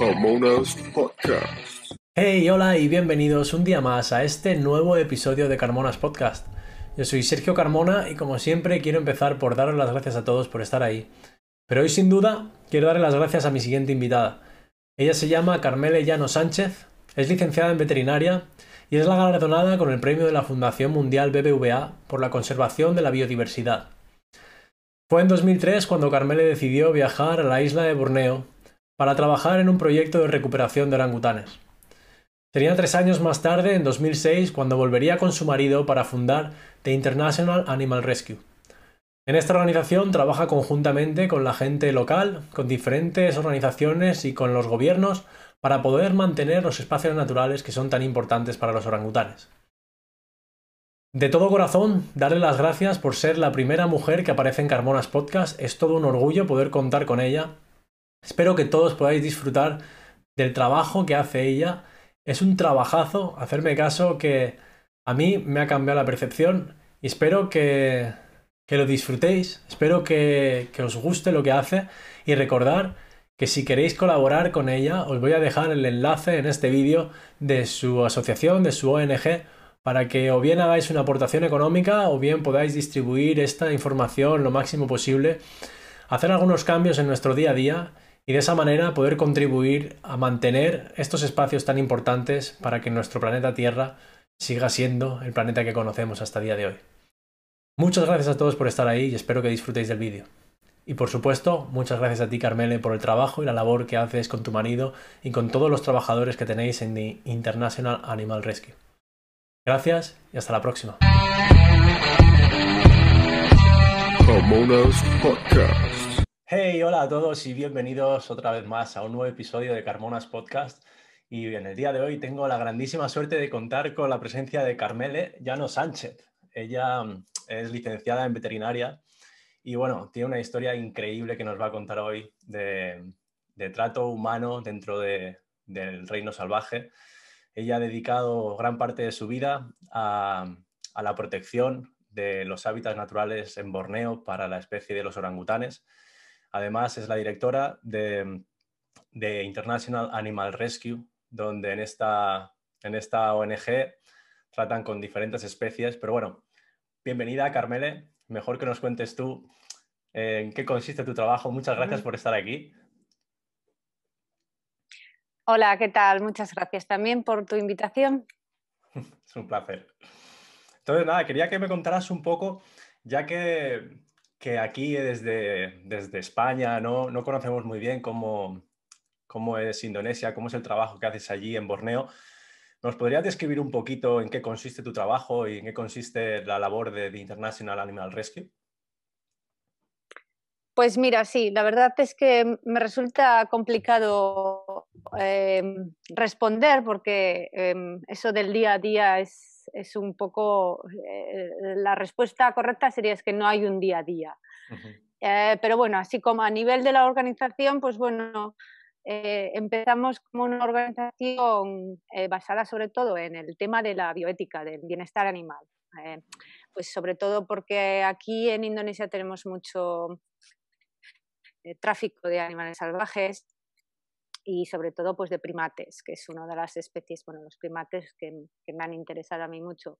Carmonas Podcast. Hey, hola y bienvenidos un día más a este nuevo episodio de Carmonas Podcast. Yo soy Sergio Carmona y como siempre quiero empezar por daros las gracias a todos por estar ahí. Pero hoy sin duda quiero darle las gracias a mi siguiente invitada. Ella se llama Carmele Llano Sánchez, es licenciada en veterinaria y es la galardonada con el premio de la Fundación Mundial BBVA por la conservación de la biodiversidad. Fue en 2003 cuando Carmele decidió viajar a la isla de Borneo para trabajar en un proyecto de recuperación de orangutanes. Sería tres años más tarde, en 2006, cuando volvería con su marido para fundar The International Animal Rescue. En esta organización trabaja conjuntamente con la gente local, con diferentes organizaciones y con los gobiernos para poder mantener los espacios naturales que son tan importantes para los orangutanes. De todo corazón, darle las gracias por ser la primera mujer que aparece en Carmonas Podcast. Es todo un orgullo poder contar con ella. Espero que todos podáis disfrutar del trabajo que hace ella. Es un trabajazo, hacerme caso que a mí me ha cambiado la percepción y espero que, que lo disfrutéis, espero que, que os guste lo que hace y recordar que si queréis colaborar con ella os voy a dejar el enlace en este vídeo de su asociación, de su ONG, para que o bien hagáis una aportación económica o bien podáis distribuir esta información lo máximo posible, hacer algunos cambios en nuestro día a día y de esa manera poder contribuir a mantener estos espacios tan importantes para que nuestro planeta Tierra siga siendo el planeta que conocemos hasta el día de hoy. Muchas gracias a todos por estar ahí y espero que disfrutéis del vídeo. Y por supuesto, muchas gracias a ti, Carmele, por el trabajo y la labor que haces con tu marido y con todos los trabajadores que tenéis en The International Animal Rescue. Gracias y hasta la próxima. Hey, hola a todos y bienvenidos otra vez más a un nuevo episodio de Carmonas Podcast. Y en el día de hoy tengo la grandísima suerte de contar con la presencia de Carmele Llano Sánchez. Ella mm, es licenciada en veterinaria y bueno, tiene una historia increíble que nos va a contar hoy de, trato humano dentro del reino salvaje. Ella ha dedicado gran parte de su vida a, la protección de los hábitats naturales en Borneo para la especie de los orangutanes. Además, es la directora de, International Animal Rescue, donde en esta, en esta ONG tratan con diferentes especies. Pero bueno, bienvenida, Carmele mejor que nos cuentes tú eh, en qué consiste tu trabajo. Muchas gracias por estar aquí. Hola, ¿qué tal? Muchas gracias también por tu invitación. es un placer. Entonces, nada, quería que me contaras un poco, ya que, aquí desde, desde España no, no conocemos muy bien cómo, cómo es Indonesia, cómo es el trabajo que haces allí en Borneo. ¿Nos podrías describir un poquito en qué consiste tu trabajo y en qué consiste la labor de The International Animal Rescue? Pues mira, sí, la verdad es que me resulta complicado em, responder porque em, eso del día a día es, un poco, eh, la respuesta correcta sería es que no hay un día a día. Eh, pero bueno, así como a nivel de la organización, pues bueno, eh, empezamos como una organización eh, basada sobre todo en el tema de la bioética, del bienestar animal. Eh, pues sobre todo porque aquí en Indonesia tenemos mucho tráfico de animales salvajes y sobre todo pues de primates, que es una de las especies, bueno, los primates que, me han interesado a mí mucho.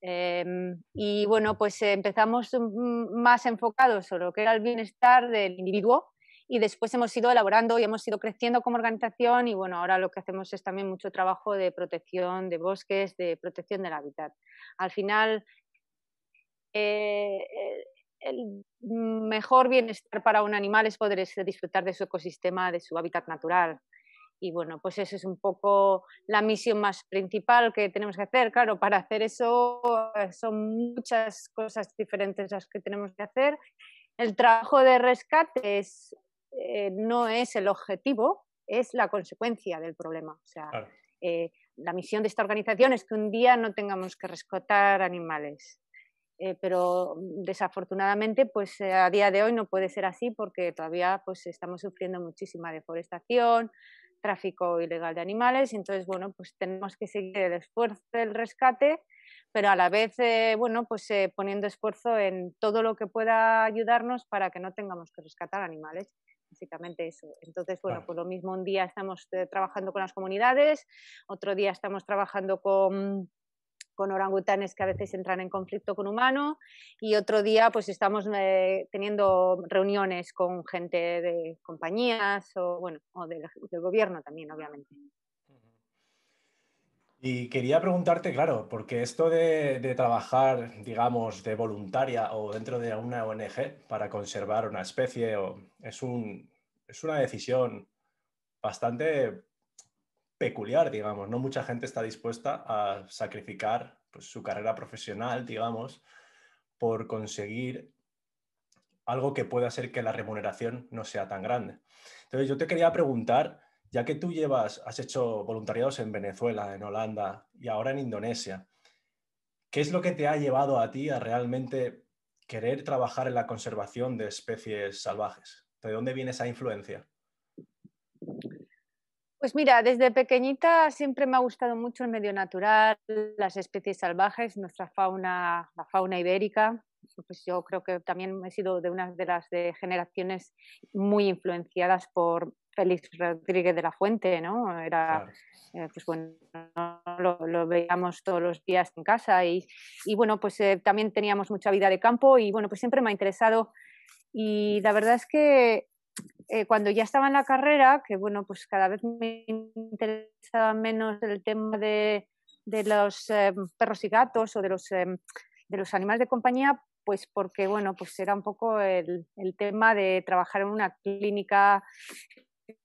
Em, y bueno, pues empezamos mm, más enfocados sobre lo que era el bienestar del individuo, y después hemos ido elaborando y hemos ido creciendo como organización y bueno, ahora lo que hacemos es también mucho trabajo de protección de bosques, de protección del hábitat. Al final, eh, el mejor bienestar para un animal es poder disfrutar de su ecosistema, de su hábitat natural. Y bueno, pues esa es un poco la misión más principal que tenemos que hacer. Claro, para hacer eso son muchas cosas diferentes las que tenemos que hacer. El trabajo de rescate es eh, no es el objetivo, es la consecuencia del problema. O sea, eh, la misión de esta organización es que un día no tengamos que rescatar animales. Eh, pero desafortunadamente, pues a día de hoy no puede ser así porque todavía pues estamos sufriendo muchísima deforestación, tráfico ilegal de animales, y entonces bueno, pues tenemos que seguir el esfuerzo del rescate, pero a la vez bueno, pues poniendo esfuerzo en todo lo que pueda ayudarnos para que no tengamos que rescatar animales básicamente eso. Entonces, bueno, pues lo mismo un día estamos eh, trabajando con las comunidades, otro día estamos trabajando con, con orangutanes que a veces entran en conflicto con humano y otro día pues estamos eh, teniendo reuniones con gente de compañías o bueno, o del, del gobierno también, obviamente. Y quería preguntarte, claro, porque esto de, de, trabajar, digamos, de voluntaria o dentro de una ONG para conservar una especie o, es, un, es una decisión bastante peculiar, digamos. No mucha gente está dispuesta a sacrificar pues, su carrera profesional, digamos, por conseguir algo que pueda hacer que la remuneración no sea tan grande. Entonces, yo te quería preguntar ya que tú llevas, has hecho voluntariados en Venezuela, en Holanda y ahora en Indonesia, ¿qué es lo que te ha llevado a ti a realmente querer trabajar en la conservación de especies salvajes? ¿De dónde viene esa influencia? Pues mira, desde pequeñita siempre me ha gustado mucho el medio natural, las especies salvajes, nuestra fauna, la fauna ibérica. Pues yo creo que también he sido de una de las de generaciones muy influenciadas por, Félix Rodríguez de la Fuente, ¿no? Era, eh, pues bueno, lo, veíamos todos los días en casa y, y bueno, pues eh, también teníamos mucha vida de campo y bueno, pues siempre me ha interesado y la verdad es que eh, cuando ya estaba en la carrera, que bueno, pues cada vez me interesaba menos el tema de, de los perros y gatos o de los, de los animales de compañía, pues porque bueno, pues era un poco el, el, tema de trabajar en una clínica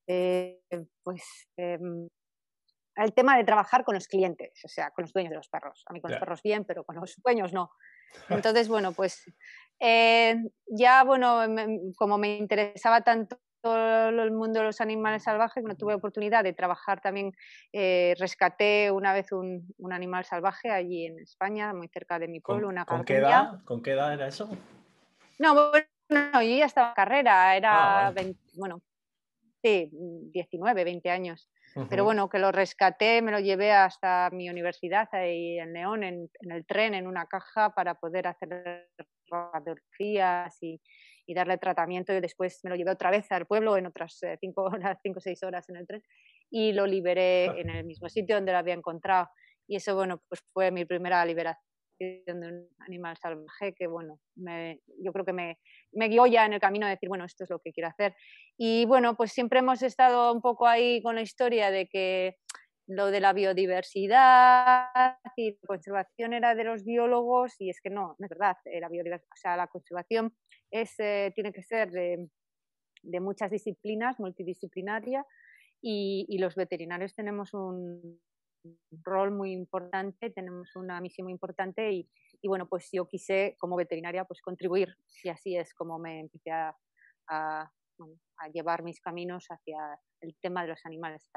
eh, pues em, el tema de trabajar con los clientes, o sea, con los dueños de los perros. A mí con los perros bien, pero con los dueños no. Entonces, bueno, pues eh, ya, bueno, como me interesaba tanto todo el mundo de los animales salvajes, no tuve oportunidad de trabajar también, eh, rescaté una vez un, un, animal salvaje allí en España, muy cerca de mi pueblo, ¿Con, una ¿con qué, edad, ¿Con qué edad era eso? No, bueno, yo ya estaba en carrera, era, ah, 20, bueno, sí, 19, 20 años. Pero bueno, que lo rescaté, me lo llevé hasta mi universidad ahí en León, en, en el tren, en una caja, para poder hacer radiografías y, y, darle tratamiento. Y después me lo llevé otra vez al pueblo en otras 5 horas, 5 o 6 horas en el tren y lo liberé en el mismo sitio donde lo había encontrado. Y eso, bueno, pues fue mi primera liberación de un animal salvaje que, bueno, me, yo creo que me, me, guió ya en el camino de decir, bueno, esto es lo que quiero hacer. Y bueno, pues siempre hemos estado un poco ahí con la historia de que lo de la biodiversidad y la conservación era de los biólogos y es que no, no es verdad, eh, la biodiversidad, o sea, la conservación es, eh, tiene que ser de, muchas disciplinas, multidisciplinaria, y, los veterinarios tenemos un, rol muy importante, tenemos una misión muy importante y, bueno, pues yo quise como veterinaria pues contribuir y así es como me empecé a, a, llevar mis caminos hacia el tema de los animales.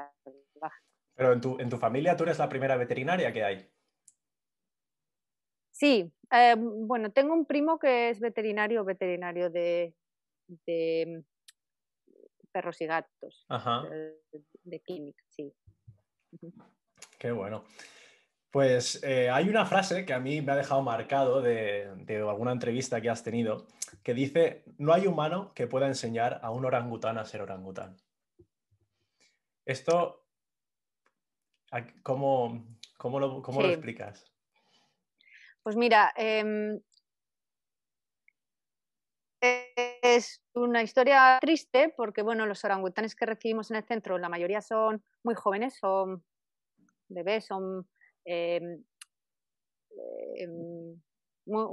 Pero en tu, en tu familia tú eres la primera veterinaria que hay. Sí, eh, bueno, tengo un primo que es veterinario, veterinario de, de perros y gatos, Ajá. De, de, clínica, sí. Qué bueno. Pues eh, hay una frase que a mí me ha dejado marcado de, de, alguna entrevista que has tenido, que dice, no hay humano que pueda enseñar a un orangután a ser orangután. Esto, ¿cómo, cómo, lo, cómo sí. lo, explicas? Pues mira, eh, es una historia triste porque, bueno, los orangutanes que recibimos en el centro, la mayoría son muy jóvenes, son bebés, son eh, eh,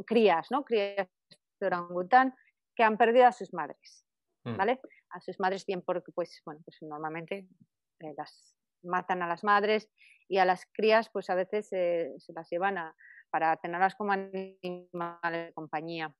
crías, ¿no? Crías de orangután que han perdido a sus madres, ¿vale? Mm. A sus madres bien porque, pues, bueno, pues normalmente eh, las matan a las madres y a las crías, pues a veces se las llevan a, para tenerlas como animales de compañía.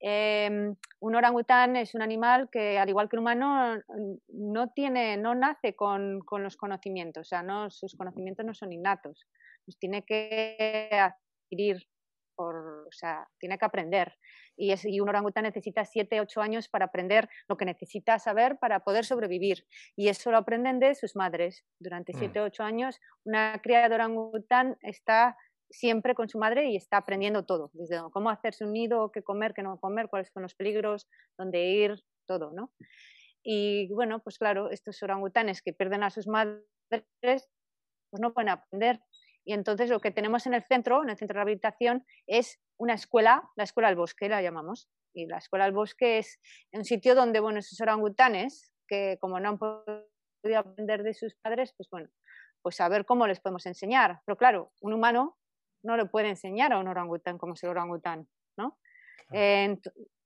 Eh, un orangután es un animal que, al igual que un humano, no, tiene, no nace con, con, los conocimientos, o sea, no, sus conocimientos no son innatos, los tiene que adquirir, o sea, tiene que aprender. Y, es, y un orangután necesita 7, 8 años para aprender lo que necesita saber para poder sobrevivir. Y eso lo aprenden de sus madres. Durante 7, 8 mm. años, una cría de orangután está siempre con su madre y está aprendiendo todo, desde cómo hacerse un nido, qué comer, qué no comer, cuáles son los peligros, dónde ir, todo, ¿no? y bueno, pues claro, estos orangutanes que pierden a sus madres, pues no pueden aprender. Y entonces lo que tenemos en el centro, en el centro de rehabilitación, es una escuela, la escuela del bosque la llamamos. Y la escuela del bosque es un sitio donde, bueno, esos orangutanes, que como no han podido aprender de sus padres, pues bueno, pues a ver cómo les podemos enseñar. Pero claro, un humano no le puede enseñar a un orangután como es el orangután, ¿no?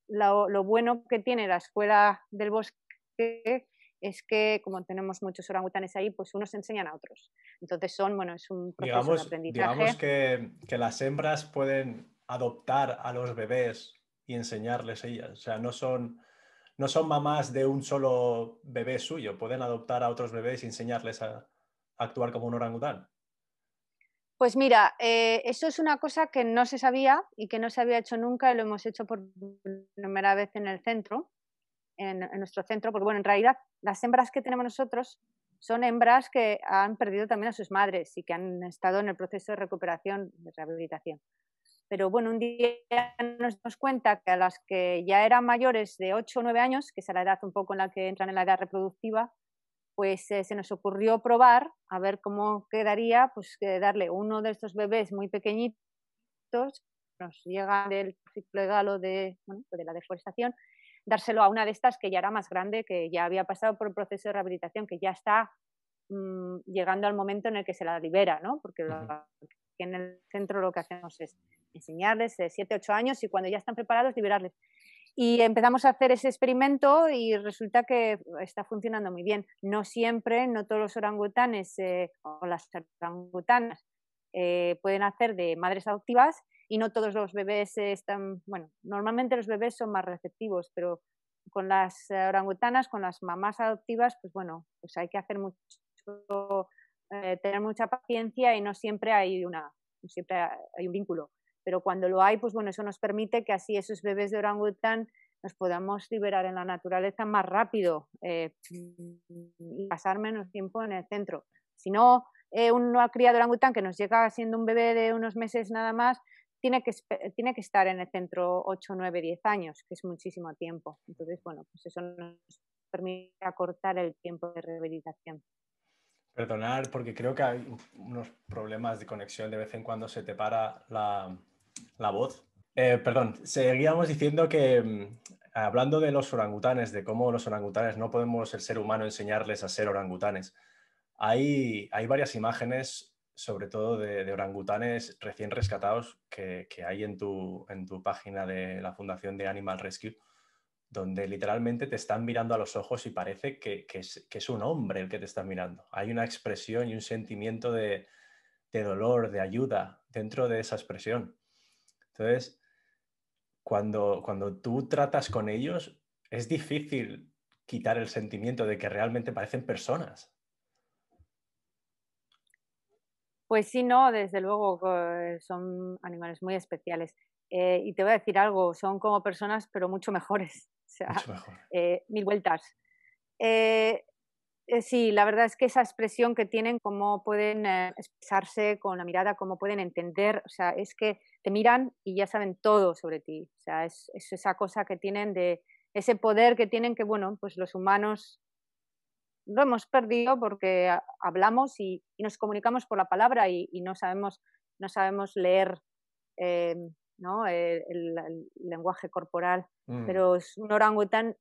lo, bueno que tiene la escuela del bosque es que como tenemos muchos orangutanes ahí, pues unos enseñan a otros. Entonces son, bueno, es un proceso de aprendizaje. Digamos que, que, las hembras pueden adoptar a los bebés y enseñarles ellas. O sea, no son, no son mamás de un solo bebé suyo, pueden adoptar a otros bebés y enseñarles a, actuar como un orangután. Pues mira, eh, eso es una cosa que no se sabía y que no se había hecho nunca y lo hemos hecho por primera vez en el centro, en, nuestro centro, porque bueno, en realidad las hembras que tenemos nosotros son hembras que han perdido también a sus madres y que han estado en el proceso de recuperación, de rehabilitación. Pero bueno, un día nos dimos cuenta que a las que ya eran mayores de 8 o 9 años, que es la edad un poco en la que entran en la edad reproductiva, pues eh, se nos ocurrió probar a ver cómo quedaría, pues darle uno de estos bebés muy pequeñitos, nos llega del ciclo legal de, pues de la deforestación, dárselo a una de estas que ya era más grande, que ya había pasado por el proceso de rehabilitación, que ya está mm, llegando al momento en el que se la libera, ¿no? Porque en el centro lo que hacemos es enseñarles de 7, 8 años y cuando ya están preparados liberarles. Y empezamos a hacer ese experimento y resulta que está funcionando muy bien. No siempre, no todos los orangutanes eh, o las orangutanas eh, pueden hacer de madres adoptivas y no todos los bebés están, bueno, normalmente los bebés son más receptivos, pero con las orangutanas, con las mamás adoptivas, pues bueno, pues hay que hacer mucho, eh, tener mucha paciencia y no siempre hay una, siempre hay un vínculo pero cuando lo hay, pues bueno, eso nos permite que así esos bebés de orangután nos podamos liberar en la naturaleza más rápido eh, y pasar menos tiempo en el centro. Si no, eh, una cría de orangután que nos llega siendo un bebé de unos meses nada más, tiene que, tiene que estar en el centro 8, 9, 10 años, que es muchísimo tiempo. Entonces, bueno, pues eso nos permite acortar el tiempo de rehabilitación. Perdonar, porque creo que hay unos problemas de conexión de vez en cuando se te para la, la voz. Eh, perdón, seguíamos diciendo que mm, hablando de los orangutanes, de cómo los orangutanes no podemos el ser humano enseñarles a ser orangutanes, hay, varias imágenes, sobre todo de, orangutanes recién rescatados que, hay en tu, página de la Fundación de Animal Rescue, donde literalmente te están mirando a los ojos y parece que, es, un hombre el que te está mirando. Hay una expresión y un sentimiento de dolor, de ayuda dentro de esa expresión. Entonces, cuando, cuando tú tratas con ellos, es difícil quitar el sentimiento de que realmente parecen personas. Pues sí, no, desde luego son animales muy especiales. Eh, y te voy a decir algo, son como personas, pero mucho mejores. O sea, eh, mil vueltas. Eh, eh, sí, la verdad es que esa expresión que tienen, cómo pueden eh, expresarse con la mirada, cómo pueden entender, o sea, es que te miran y ya saben todo sobre ti. O sea, es, esa cosa que tienen de ese poder que tienen que, bueno, pues los humanos lo hemos perdido porque hablamos y, nos comunicamos por la palabra y, no sabemos no sabemos leer eh, ¿no? el, lenguaje corporal. Mm. Pero un orangután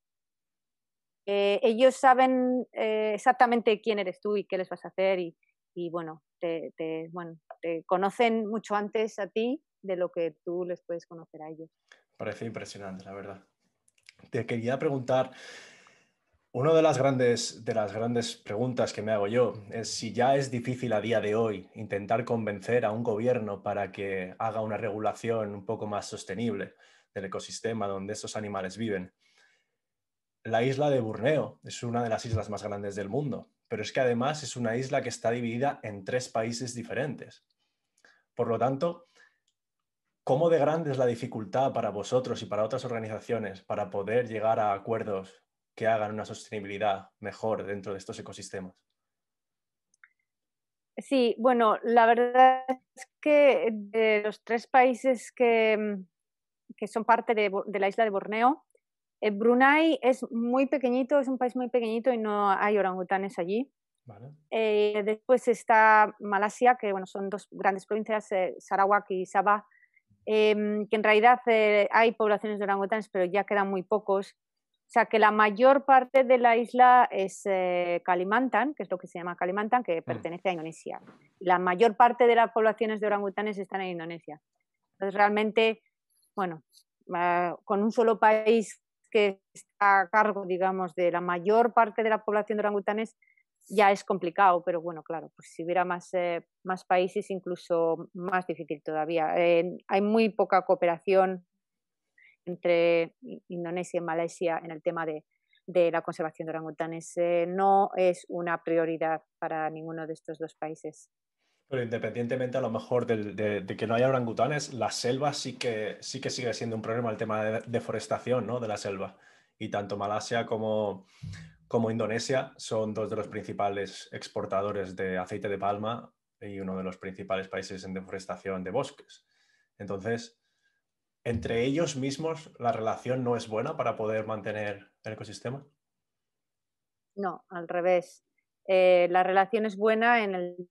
eh, ellos saben eh, exactamente quién eres tú y qué les vas a hacer y, bueno, te, bueno, te conocen mucho antes a ti de lo que tú les puedes conocer a ellos. Parece impresionante, la verdad. Te quería preguntar, una de las grandes, de las grandes preguntas que me hago yo es si ya es difícil a día de hoy intentar convencer a un gobierno para que haga una regulación un poco más sostenible del ecosistema donde esos animales viven la isla de Borneo es una de las islas más grandes del mundo, pero es que además es una isla que está dividida en tres países diferentes. Por lo tanto, ¿cómo de grande es la dificultad para vosotros y para otras organizaciones para poder llegar a acuerdos que hagan una sostenibilidad mejor dentro de estos ecosistemas? Sí, bueno, la verdad es que de los tres países que, son parte de, la isla de Borneo, Brunei es muy pequeñito, es un país muy pequeñito y no hay orangutanes allí. Eh, después está Malasia, que bueno, son dos grandes provincias, eh, Sarawak y Sabah, em, que en realidad hay poblaciones de orangutanes, pero ya quedan muy pocos. O sea que la mayor parte de la isla es Kalimantan, que es lo que se llama Kalimantan, que mm. pertenece a Indonesia. La mayor parte de las poblaciones de orangutanes están en Indonesia. Entonces realmente, bueno, ah, con un solo país que está a cargo, digamos, de la mayor parte de la población de orangutanes, ya es complicado, pero bueno, claro, pues si hubiera más, eh, más países, incluso más difícil todavía. Hay muy poca cooperación entre Indonesia y Malasia en el tema de, de la conservación de orangutanes. Eh, no es una prioridad para ninguno de estos dos países. Pero independientemente a lo mejor de, que no haya orangutanes, la selva sí que, sí que sigue siendo un problema el tema de deforestación ¿no? de la selva. Y tanto Malasia como, como Indonesia son dos de los principales exportadores de aceite de palma y uno de los principales países en deforestación de bosques. Entonces, entre ellos mismos la relación no es buena para poder mantener el ecosistema. No, al revés. Eh, la relación es buena en el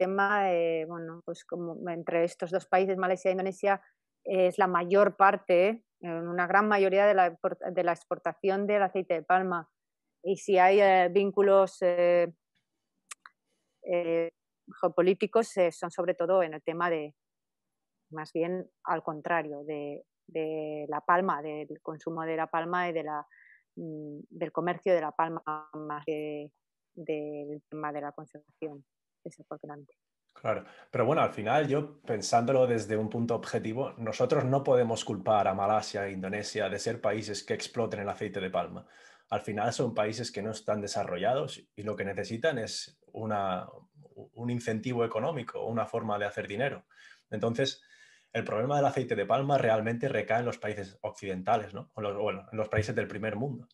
tema, bueno, pues como entre estos dos países, Malasia e Indonesia, es la mayor parte, una gran mayoría de la, de la exportación del aceite de palma. Y si hay eh, vínculos eh, eh, geopolíticos, son sobre todo en el tema de, más bien al contrario, de, de, la palma, del consumo de la palma y de la, mm, del comercio de la palma, más que del tema de la conservación Claro, pero bueno, al final yo pensándolo desde un punto objetivo, nosotros no podemos culpar a Malasia e Indonesia de ser países que exploten el aceite de palma. Al final son países que no están desarrollados y lo que necesitan es una, un incentivo económico, una forma de hacer dinero. Entonces, el problema del aceite de palma realmente recae en los países occidentales, ¿no? O bueno, en los países del primer mundo.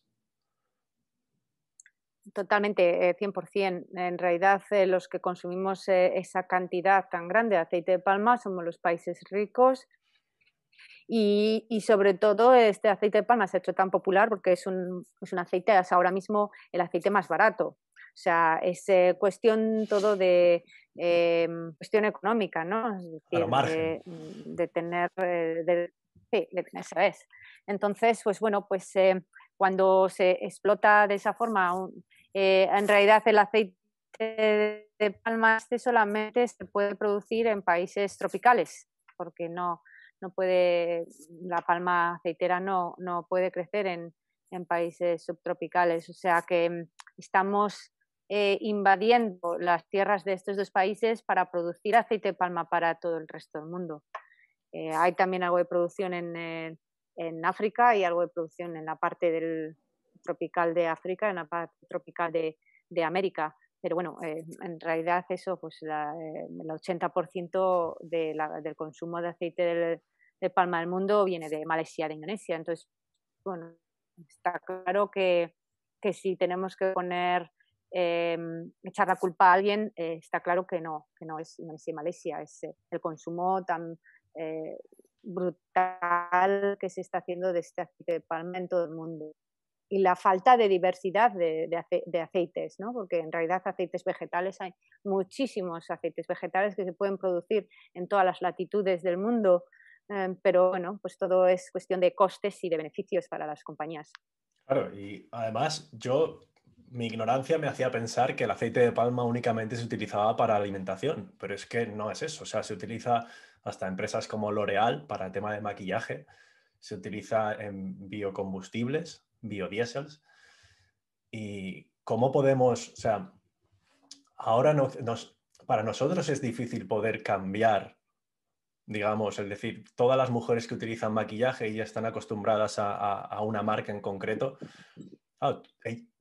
Totalmente, 100%. Eh, en realidad, eh, los que consumimos eh, esa cantidad tan grande de aceite de palma somos los países ricos. Y, sobre todo, este aceite de palma se ha hecho tan popular porque es un, es un aceite, es ahora mismo el aceite más barato. O sea, es cuestión todo de em, cuestión económica, ¿no? Es decir, de, tener, de, sí, de tener, Entonces, pues bueno, pues cuando se explota de esa forma eh, en realidad el aceite de palma este solamente se puede producir en países tropicales, porque no, no puede, la palma aceitera no, no puede crecer en, en países subtropicales. O sea que mm, estamos eh, invadiendo las tierras de estos dos países para producir aceite de palma para todo el resto del mundo. Eh, hay también algo de producción en, en África y algo de producción en la parte del, tropical de África, en la parte tropical de, de América. Pero bueno, eh, en realidad eso, pues la, eh, el 80% de la, del consumo de aceite de palma del mundo viene de Malasia, de Indonesia. Entonces, bueno, está claro que, que si tenemos que poner, eh, echar la culpa a alguien, está claro que no, que no es Indonesia y Malasia, es el consumo tan brutal que se está haciendo de este aceite de palma en todo el mundo y la falta de diversidad de, aceites, ¿no? porque en realidad aceites vegetales hay muchísimos aceites vegetales que se pueden producir en todas las latitudes del mundo, eh, pero bueno, pues todo es cuestión de costes y de beneficios para las compañías. Claro, y además yo, mi ignorancia me hacía pensar que el aceite de palma únicamente se utilizaba para alimentación, pero es que no es eso, o sea, se utiliza hasta empresas como L'Oreal para el tema de maquillaje, se utiliza en biocombustibles, biodiesels. ¿Y cómo podemos, o sea, ahora nos, para nosotros es difícil poder cambiar, digamos, es decir, todas las mujeres que utilizan maquillaje y ya están acostumbradas a, una marca en concreto,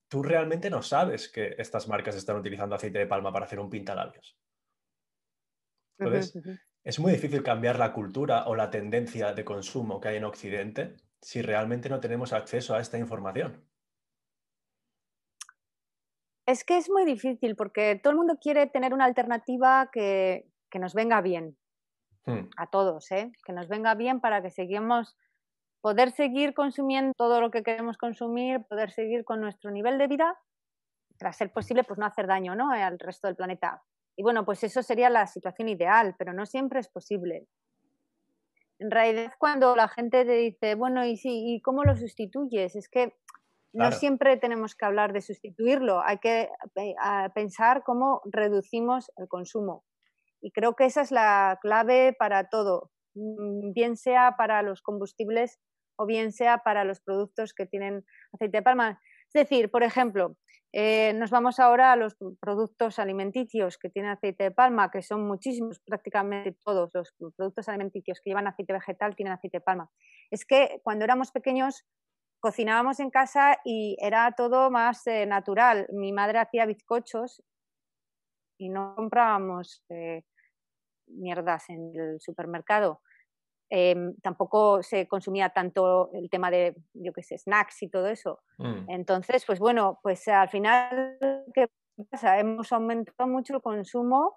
tú realmente no sabes que estas marcas están utilizando aceite de palma para hacer un pintalabios. Entonces, es muy difícil cambiar la cultura o la tendencia de consumo que hay en Occidente si realmente no tenemos acceso a esta información? Es que es muy difícil porque todo el mundo quiere tener una alternativa que, nos venga bien hmm. a todos, ¿eh? que nos venga bien para que sigamos poder seguir consumiendo todo lo que queremos consumir, poder seguir con nuestro nivel de vida, tras ser posible, pues no hacer daño ¿no? al resto del planeta. Y bueno, pues eso sería la situación ideal, pero no siempre es posible. En realidad, cuando la gente te dice, bueno, ¿y, si, ¿y cómo lo sustituyes? Es que no siempre tenemos que hablar de sustituirlo, hay que eh, pensar cómo reducimos el consumo. Y creo que esa es la clave para todo, mm, bien sea para los combustibles o bien sea para los productos que tienen aceite de palma. Es decir, por ejemplo, eh, nos vamos ahora a los productos alimenticios que tienen aceite de palma, que son muchísimos, prácticamente todos los productos alimenticios que llevan aceite vegetal tienen aceite de palma. Es que cuando éramos pequeños cocinábamos en casa y era todo más eh, natural. Mi madre hacía bizcochos y no comprábamos eh, mierdas en el supermercado. Em, tampoco se consumía tanto el tema de, yo qué sé, snacks y todo eso. Mm. Entonces, pues bueno, pues al final, ¿qué pasa? Hemos aumentado mucho el consumo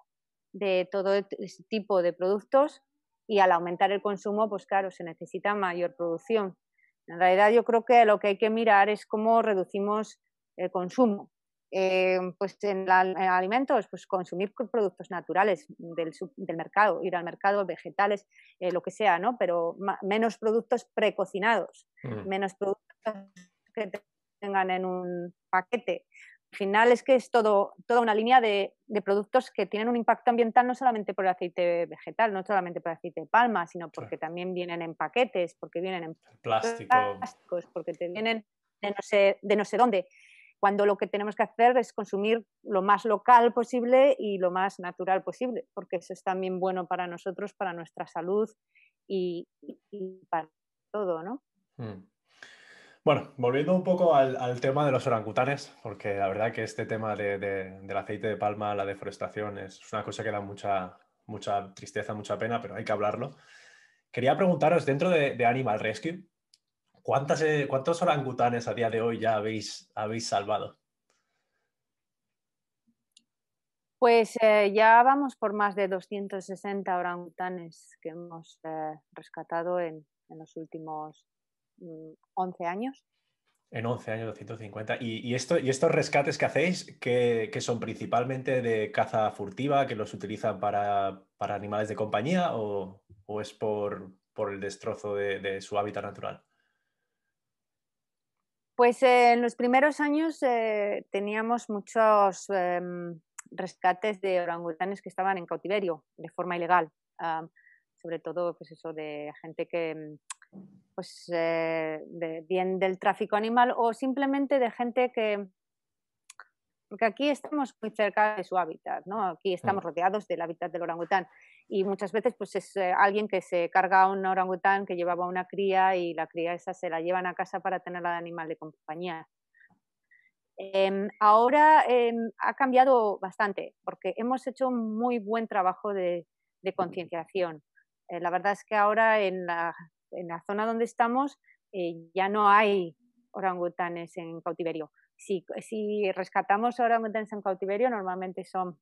de todo ese tipo de productos y al aumentar el consumo, pues claro, se necesita mayor producción. En realidad yo creo que lo que hay que mirar es cómo reducimos el consumo. Eh, pues en, alimentos, pues consumir productos naturales del, del, mercado, ir al mercado, vegetales, eh, lo que sea, ¿no? Pero menos productos precocinados, mm. menos productos que tengan en un paquete. Al final es que es todo, toda una línea de, de, productos que tienen un impacto ambiental no solamente por el aceite vegetal, no solamente por el aceite de palma, sino porque también vienen en paquetes, porque vienen en Plástico. plásticos, porque te vienen de no sé, de no sé dónde cuando lo que tenemos que hacer es consumir lo más local posible y lo más natural posible, porque eso es también bueno para nosotros, para nuestra salud y, para todo, ¿no? Mm. Bueno, volviendo un poco al, tema de los orangutanes, porque la verdad que este tema del aceite de palma, la deforestación, es una cosa que da mucha, mucha tristeza, mucha pena, pero hay que hablarlo. Quería preguntaros, dentro de Animal Rescue, ¿Cuántas, eh, ¿Cuántos orangutanes a día de hoy ya habéis, habéis salvado? Pues eh, ya vamos por más de 260 orangutanes que hemos eh, rescatado en, los últimos 11 mm, años. En 11 años, 250. ¿Y, esto, y estos rescates que hacéis, que, son principalmente de caza furtiva, que los utilizan para, animales de compañía o, es por, el destrozo de su hábitat natural? Pues eh, en los primeros años eh, teníamos muchos em, rescates de orangutanes que estaban en cautiverio de forma ilegal, sobre todo pues eso de gente que mm, pues eh, bien del tráfico animal o simplemente de gente que porque aquí estamos muy cerca de su hábitat, ¿no? Aquí estamos mm. rodeados del hábitat del orangután y muchas veces pues es eh, alguien que se carga a un orangután que llevaba una cría y la cría esa se la llevan a casa para tenerla de animal de compañía. Em, ahora em, ha cambiado bastante porque hemos hecho un muy buen trabajo de, concienciación. Eh, la verdad es que ahora en la, en la zona donde estamos eh, ya no hay orangutanes en cautiverio. Si, si rescatamos orangutanes en cautiverio, normalmente son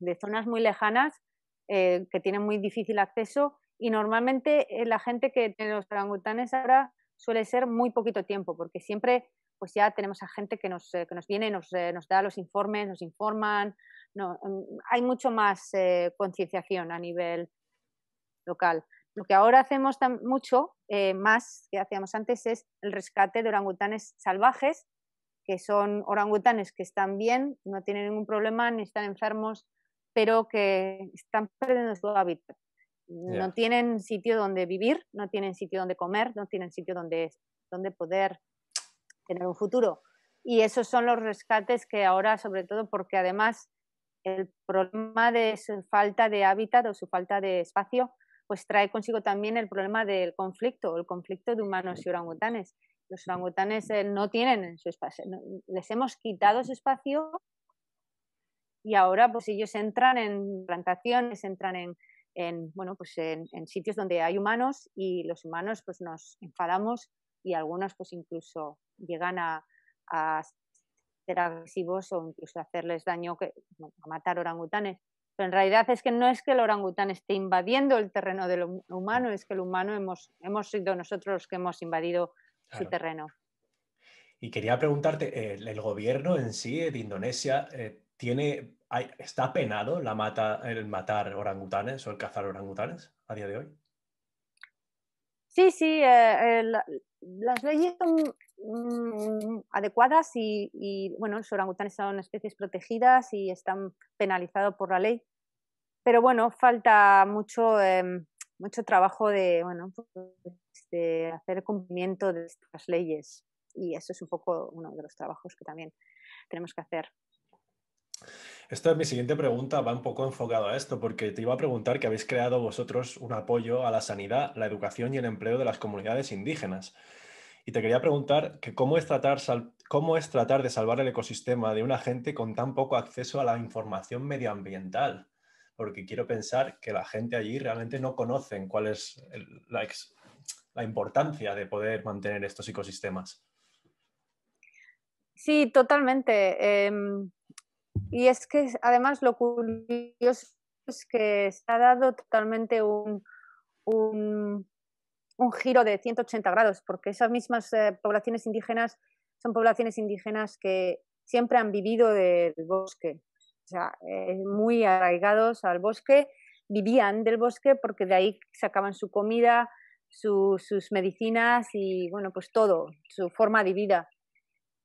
de zonas muy lejanas eh, que tienen muy difícil acceso y normalmente eh, la gente que tiene los orangutanes ahora suele ser muy poquito tiempo porque siempre pues ya tenemos a gente que nos, eh, que nos viene, nos, nos da los informes, nos informan, no, mm, hay mucho más concienciación a nivel local. Lo que ahora hacemos mucho más que hacíamos antes es el rescate de orangutanes salvajes, que son orangutanes que están bien, no tienen ningún problema, ni están enfermos, pero que están perdiendo su hábitat. No tienen sitio donde vivir, no tienen sitio donde comer, no tienen sitio donde, donde poder tener un futuro. Y esos son los rescates que ahora, sobre todo porque además el problema de su falta de hábitat o su falta de espacio, pues trae consigo también el problema del conflicto, el conflicto de humanos y orangutanes. Los orangutanes eh, no tienen su espacio, les hemos quitado su espacio y ahora pues ellos entran en plantaciones, entran en, en bueno, pues en, sitios donde hay humanos y los humanos pues nos enfadamos y algunos pues incluso llegan a, a ser agresivos o incluso hacerles daño, que, a matar orangutanes. Pero en realidad es que no es que el orangután esté invadiendo el terreno del humano, es que el humano hemos, hemos sido nosotros los que hemos invadido su terreno. Y quería preguntarte, ¿el, gobierno en sí de Indonesia eh, tiene, está penado la mata, el matar orangutanes o el cazar orangutanes a día de hoy? Sí, sí, eh, las leyes son mm, adecuadas y, bueno, los orangutanes son especies protegidas y están penalizados por la ley. Pero bueno, falta mucho, em, mucho trabajo de, bueno, de hacer cumplimiento de estas leyes y eso es un poco uno de los trabajos que también tenemos que hacer. Esta es mi siguiente pregunta, va un poco enfocado a esto, porque te iba a preguntar que habéis creado vosotros un apoyo a la sanidad, la educación y el empleo de las comunidades indígenas. Y te quería preguntar que cómo es tratar, cómo es tratar de salvar el ecosistema de una gente con tan poco acceso a la información medioambiental. Porque quiero pensar que la gente allí realmente no conocen cuál es la, la importancia de poder mantener estos ecosistemas. Sí, totalmente. Em, y es que además lo curioso es que se ha dado totalmente un, un, giro de 180 grados, porque esas mismas eh, poblaciones indígenas son poblaciones indígenas que siempre han vivido del bosque, o sea, eh, muy arraigados al bosque, vivían del bosque porque de ahí sacaban su comida, sus medicinas y, bueno, pues todo, su forma de vida.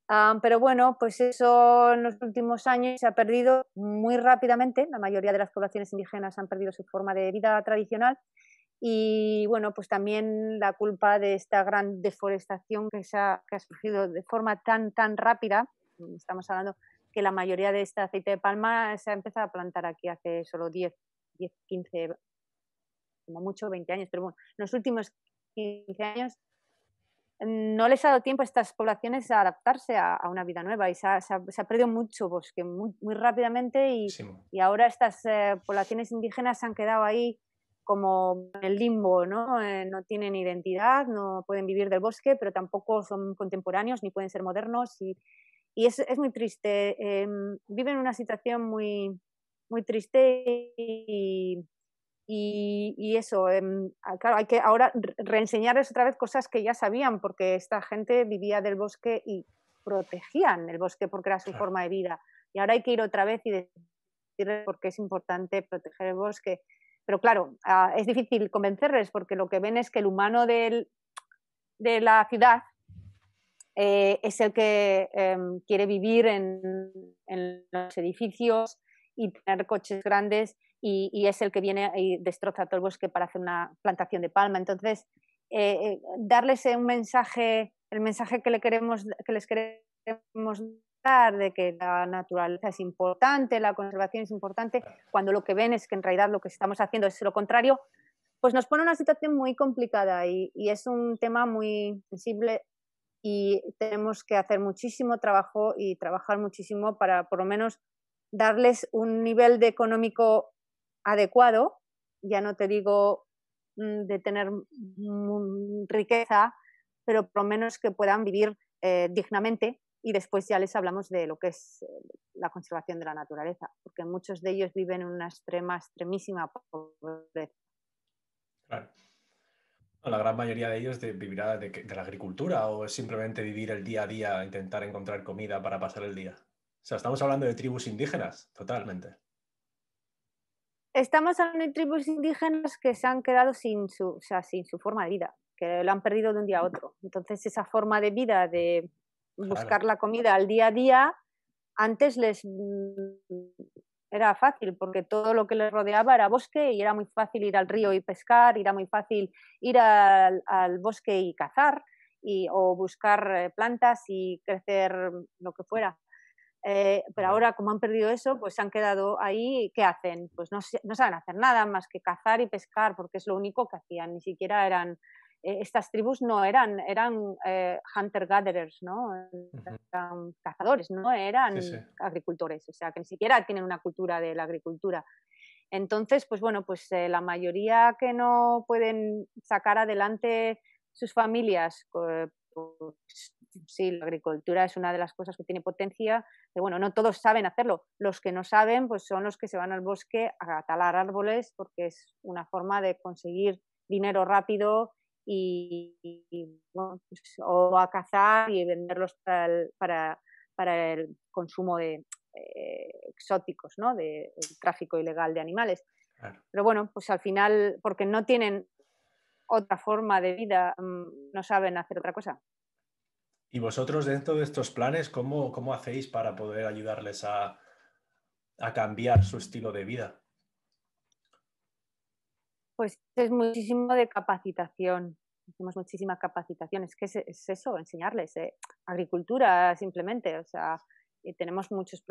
Ah, pero bueno, pues eso en los últimos años se ha perdido muy rápidamente. La mayoría de las poblaciones indígenas han perdido su forma de vida tradicional. Y bueno, pues también la culpa de esta gran deforestación que, se ha, que ha surgido de forma tan, tan rápida. Estamos hablando que la mayoría de este aceite de palma se ha empezado a plantar aquí hace solo 10, 10 15, como mucho 20 años. Pero bueno, en los últimos 15 años no les ha dado tiempo a estas poblaciones a adaptarse a, una vida nueva y se ha, perdido mucho bosque muy, rápidamente y, ahora estas eh, poblaciones indígenas se han quedado ahí como en el limbo, ¿no? Eh, no tienen identidad, no pueden vivir del bosque, pero tampoco son contemporáneos ni pueden ser modernos y, es, muy triste. Em, viven en una situación muy, muy triste y, y, eso, em, claro, hay que ahora reenseñarles otra vez cosas que ya sabían, porque esta gente vivía del bosque y protegían el bosque porque era su forma de vida. Y ahora hay que ir otra vez y decirles por qué es importante proteger el bosque. Pero claro, ah, es difícil convencerles porque lo que ven es que el humano del, de la ciudad eh, es el que em, quiere vivir en, en los edificios y tener coches grandes y, es el que viene y destroza todo el bosque para hacer una plantación de palma. Entonces, eh, eh, darles un mensaje, el mensaje que, le queremos, que les queremos dar de que la naturaleza es importante, la conservación es importante, cuando lo que ven es que en realidad lo que estamos haciendo es lo contrario, pues nos pone una situación muy complicada y, y es un tema muy sensible y tenemos que hacer muchísimo trabajo y trabajar muchísimo para por lo menos darles un nivel de económico adecuado, ya no te digo mm, de tener riqueza, pero por lo menos que puedan vivir eh, dignamente y después ya les hablamos de lo que es eh, la conservación de la naturaleza, porque muchos de ellos viven en una extrema, extremísima pobreza. Claro. La gran mayoría de ellos vivirá de, de, la agricultura o es simplemente vivir el día a día, intentar encontrar comida para pasar el día. O sea, estamos hablando de tribus indígenas, totalmente. Estamos hablando de tribus indígenas que se han quedado sin su, sin su forma de vida, que lo han perdido de un día a otro. Entonces, esa forma de vida de buscar la comida al día a día, antes les mm, era fácil porque todo lo que les rodeaba era bosque y era muy fácil ir al río y pescar, era muy fácil ir al, bosque y cazar y, o buscar eh, plantas y crecer lo que fuera. Eh, pero ahora, como han perdido eso, pues se han quedado ahí. ¿Qué hacen? Pues no, no, saben hacer nada más que cazar y pescar, porque es lo único que hacían. Ni siquiera eran. Eh, estas tribus no eran, eran eh, hunter-gatherers, ¿no? Eran cazadores, no eran agricultores. O sea, que ni siquiera tienen una cultura de la agricultura. Entonces, pues bueno, pues la mayoría que no pueden sacar adelante sus familias pues, sí, la agricultura es una de las cosas que tiene potencia, pero bueno, no todos saben hacerlo. Los que no saben, pues son los que se van al bosque a talar árboles porque es una forma de conseguir dinero rápido y, pues, o a cazar y venderlos para el, para, para el consumo de eh, exóticos, ¿no? De tráfico ilegal de animales. Pero bueno, pues al final, porque no tienen otra forma de vida, mm, no saben hacer otra cosa. ¿Y vosotros dentro de estos planes, cómo, cómo hacéis para poder ayudarles a, a cambiar su estilo de vida? Pues es muchísimo de capacitación. Hacemos muchísima capacitación. Es que es, eso, enseñarles. Eh, agricultura simplemente. O sea, eh, tenemos muchos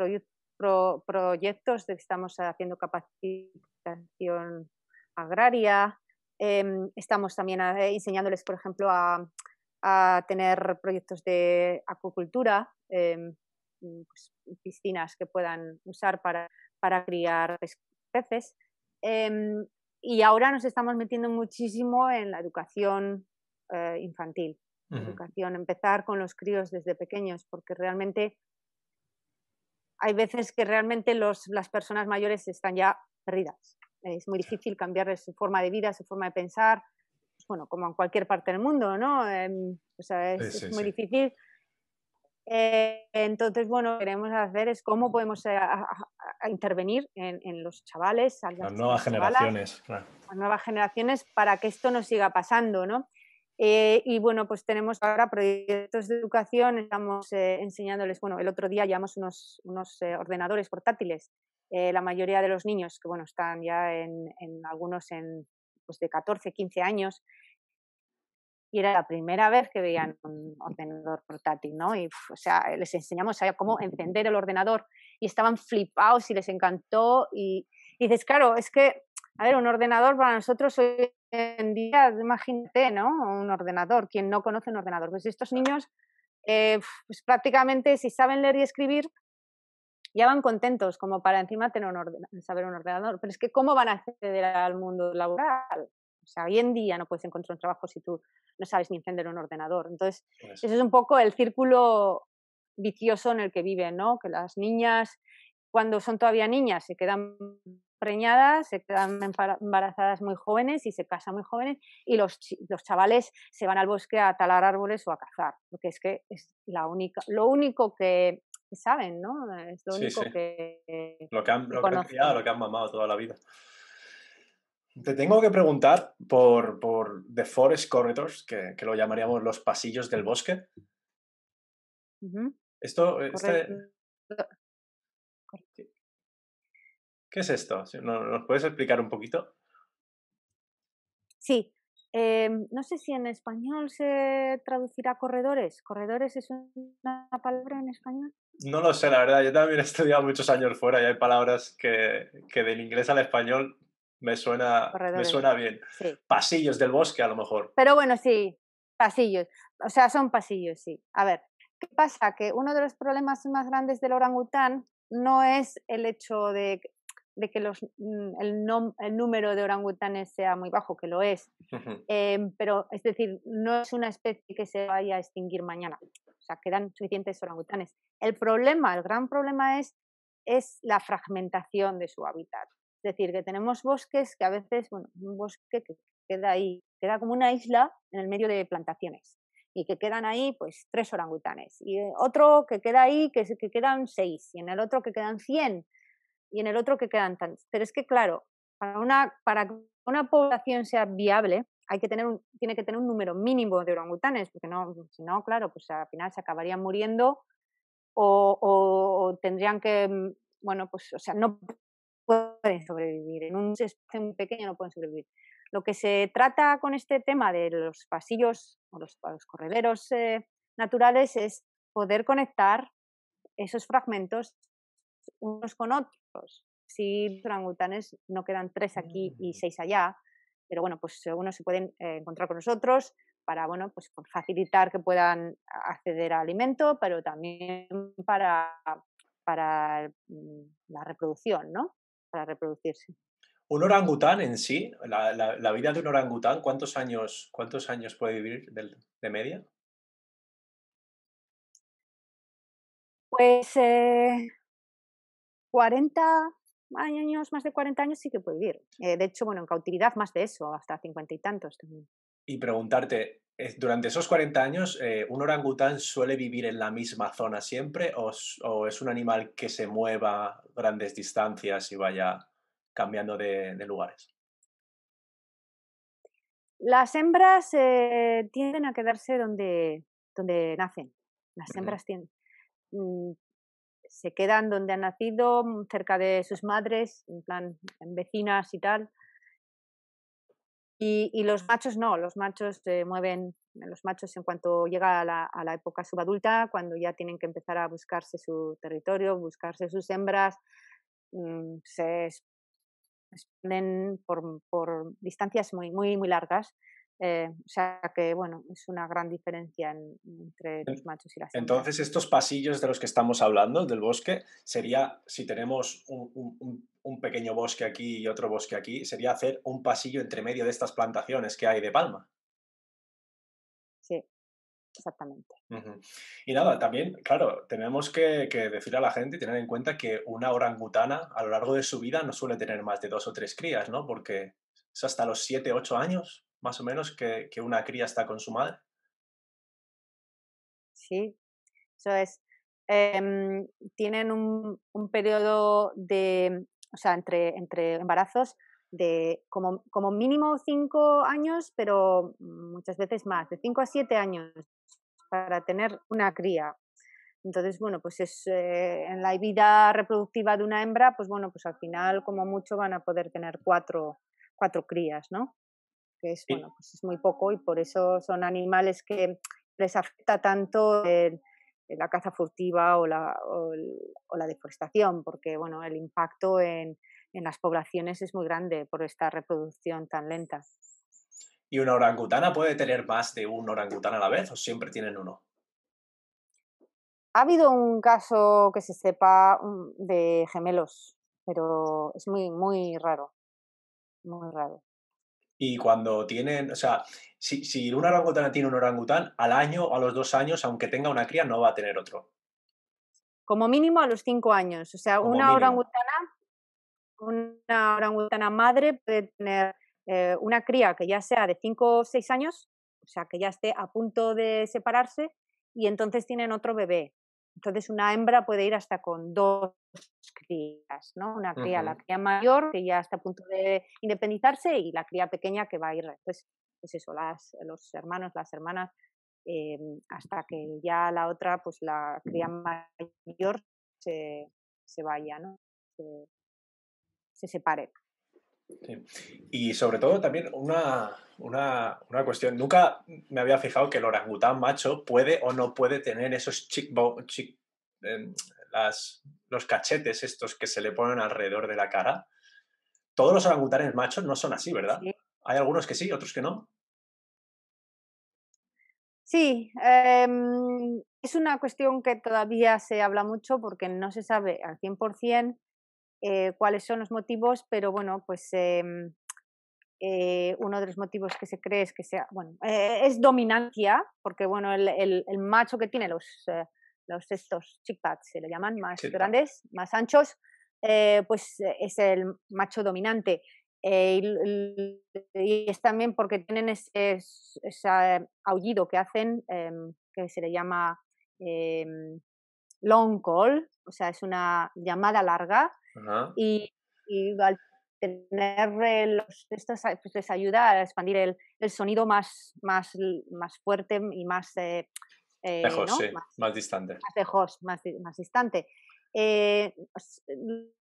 proyectos de que estamos haciendo capacitación agraria. Em, estamos también eh, enseñándoles, por ejemplo, a, a tener proyectos de acuicultura, em, mm, pues, piscinas que puedan usar para, para criar peces. Em, y ahora nos estamos metiendo muchísimo en la educación eh, infantil, educación, empezar con los críos desde pequeños, porque realmente hay veces que realmente los, las personas mayores están ya perdidas. Es muy difícil cambiarles su forma de vida, su forma de pensar, bueno, como en cualquier parte del mundo, ¿no? Em, o sea, es, muy difícil. Eh, entonces, bueno, lo que queremos hacer es cómo podemos eh, intervenir en, los chavales, las, nuevas generaciones, las nuevas generaciones, para que esto no siga pasando, ¿no? Eh, y bueno, pues tenemos ahora proyectos de educación, estamos enseñándoles, bueno, el otro día llevamos unos, unos ordenadores portátiles, la mayoría de los niños, que bueno, están ya en, en algunos en, pues de 14, 15 años, y era la primera vez que veían un ordenador portátil, ¿no? Y, o sea, les enseñamos a cómo encender el ordenador y estaban flipados y les encantó. Y, dices, claro, es que, a ver, un ordenador para nosotros hoy en día, imagínate, ¿no? Un ordenador, quien no conoce un ordenador. Pues estos niños, eh, pues prácticamente, si saben leer y escribir, ya van contentos como para encima tener un saber un ordenador. Pero es que, ¿cómo van a acceder al mundo laboral? O sea, hoy en día no puedes encontrar un trabajo si tú no sabes ni encender un ordenador. Entonces, ese es un poco el círculo vicioso en el que viven, ¿no? Que las niñas, cuando son todavía niñas, se quedan preñadas, se quedan embarazadas muy jóvenes y se casan muy jóvenes y los, los chavales se van al bosque a talar árboles o a cazar, porque es que es la única, lo único que saben, ¿no? Es lo único que. Lo que han, lo que han criado, lo que han mamado toda la vida. Te tengo que preguntar por, por The Forest Corridors, que, que, lo llamaríamos los pasillos del bosque. Esto. Este... ¿Qué es esto? ¿Nos puedes explicar un poquito? Sí, Em, no sé si en español se traducirá corredores. ¿Corredores es una palabra en español? No lo sé, la verdad. Yo también he estudiado muchos años fuera y hay palabras que, que del inglés al español me suena, me suena bien. Pasillos del bosque, a lo mejor. Pero bueno, sí, pasillos. O sea, son pasillos, sí. A ver, ¿qué pasa? Que uno de los problemas más grandes del orangután no es el hecho de de que los, mm, el, el, número de orangutanes sea muy bajo, que lo es, em, pero es decir, no es una especie que se vaya a extinguir mañana, o sea, quedan suficientes orangutanes. El problema, el gran problema es, es la fragmentación de su hábitat, es decir, que tenemos bosques que a veces, bueno, un bosque que queda ahí, queda como una isla en el medio de plantaciones y que quedan ahí pues tres orangutanes y otro que queda ahí que, que quedan seis y en el otro que quedan cien y en el otro que quedan tantos. Pero es que, claro, para, una, para que una población sea viable, hay que tener un, tiene que tener un número mínimo de orangutanes, porque no, si no, claro, pues al final se acabarían muriendo o, o, tendrían que, mm, bueno, pues, o sea, no pueden sobrevivir. En un espacio muy pequeño no pueden sobrevivir. Lo que se trata con este tema de los pasillos o los, los correderos eh, naturales es poder conectar esos fragmentos unos con otros. Si los orangutanes no quedan tres aquí y mm. seis allá, pero bueno, pues unos se pueden eh, encontrar con nosotros para, bueno, pues facilitar que puedan acceder a alimento, pero también para, para mm, la reproducción, ¿no? Para reproducirse. Un orangután en sí, la, la, vida de un orangután, ¿cuántos años, cuántos años puede vivir de, de media? Pues 40 eh, años, más de 40 años sí que puede vivir. Eh, de hecho, bueno, en cautividad más de eso, hasta 50 y tantos también. Y preguntarte, durante esos 40 años, ¿un orangután suele vivir en la misma zona siempre o, es un animal que se mueva grandes distancias y vaya cambiando de lugares? Las hembras eh, tienden a quedarse donde, donde nacen. Las hembras tienden. Mm, se quedan donde han nacido, mm, cerca de sus madres, en plan, vecinas y tal. Y, los machos no, los machos se mueven, los machos en cuanto llega a la, a la, época subadulta, cuando ya tienen que empezar a buscarse su territorio, buscarse sus hembras, mm, se exponen por, por, distancias muy, muy, muy largas. Eh, o sea que, bueno, es una gran diferencia entre los machos y las hembras. Entonces, estos pasillos de los que estamos hablando, del bosque, sería, si tenemos un, un, un, pequeño bosque aquí y otro bosque aquí, sería hacer un pasillo entre medio de estas plantaciones que hay de palma. Sí, exactamente. Y nada, también, claro, tenemos que, decir a la gente y tener en cuenta que una orangutana a lo largo de su vida no suele tener más de dos o tres crías, ¿no? Porque es hasta los siete, ocho años, más o menos, que, una cría está con su madre. Sí, eso es. Em, tienen un, un, periodo de, o sea, entre, entre embarazos de como, como mínimo cinco años, pero muchas veces más, de cinco a siete años para tener una cría. Entonces, bueno, pues es eh, en la vida reproductiva de una hembra, pues bueno, pues al final como mucho van a poder tener cuatro, cuatro crías, ¿no? Que es, bueno, pues es muy poco y por eso son animales que les afecta tanto la caza furtiva o la, o, la deforestación, porque bueno, el impacto en, en las poblaciones es muy grande por esta reproducción tan lenta. ¿Y una orangutana puede tener más de un orangután a la vez o siempre tienen uno? Ha habido un caso que se sepa mm, de gemelos, pero es muy, muy raro. Muy raro. Y cuando tienen, o sea, si, si una orangutana tiene un orangután, al año o a los dos años, aunque tenga una cría, no va a tener otro. Como mínimo a los cinco años. O sea, una orangutana, una orangutana madre puede tener eh, una cría que ya sea de 5 o 6 años, o sea, que ya esté a punto de separarse, y entonces tienen otro bebé. Entonces una hembra puede ir hasta con dos crías, ¿no? Una cría, la cría mayor que ya está a punto de independizarse y la cría pequeña que va a ir, pues, pues eso, las, los hermanos, las hermanas, eh, hasta que ya la otra, pues la cría mayor se, se vaya, ¿no? Se, se separe. Y sobre todo también una, una, una, cuestión, nunca me había fijado que el orangután macho puede o no puede tener esos em, las, los cachetes estos que se le ponen alrededor de la cara. Todos los orangutanes machos no son así, ¿verdad? Hay algunos que sí, otros que no. Sí, em, es una cuestión que todavía se habla mucho porque no se sabe al 100% eh, cuáles son los motivos, pero bueno, pues em, eh, uno de los motivos que se cree es que sea, bueno, eh, es dominancia, porque bueno, el, el, macho que tiene los, los estos chickpads, se le llaman más grandes, más anchos, pues es el macho dominante. Y, es también porque tienen ese, aullido que hacen, em, que se le llama em, long call, o sea, es una llamada larga, y, al tener los estos pues les ayuda a expandir el, el, sonido más, más, más fuerte y más eh, eh lejos, sí, más, distante. Más lejos, más, más distante. Eh,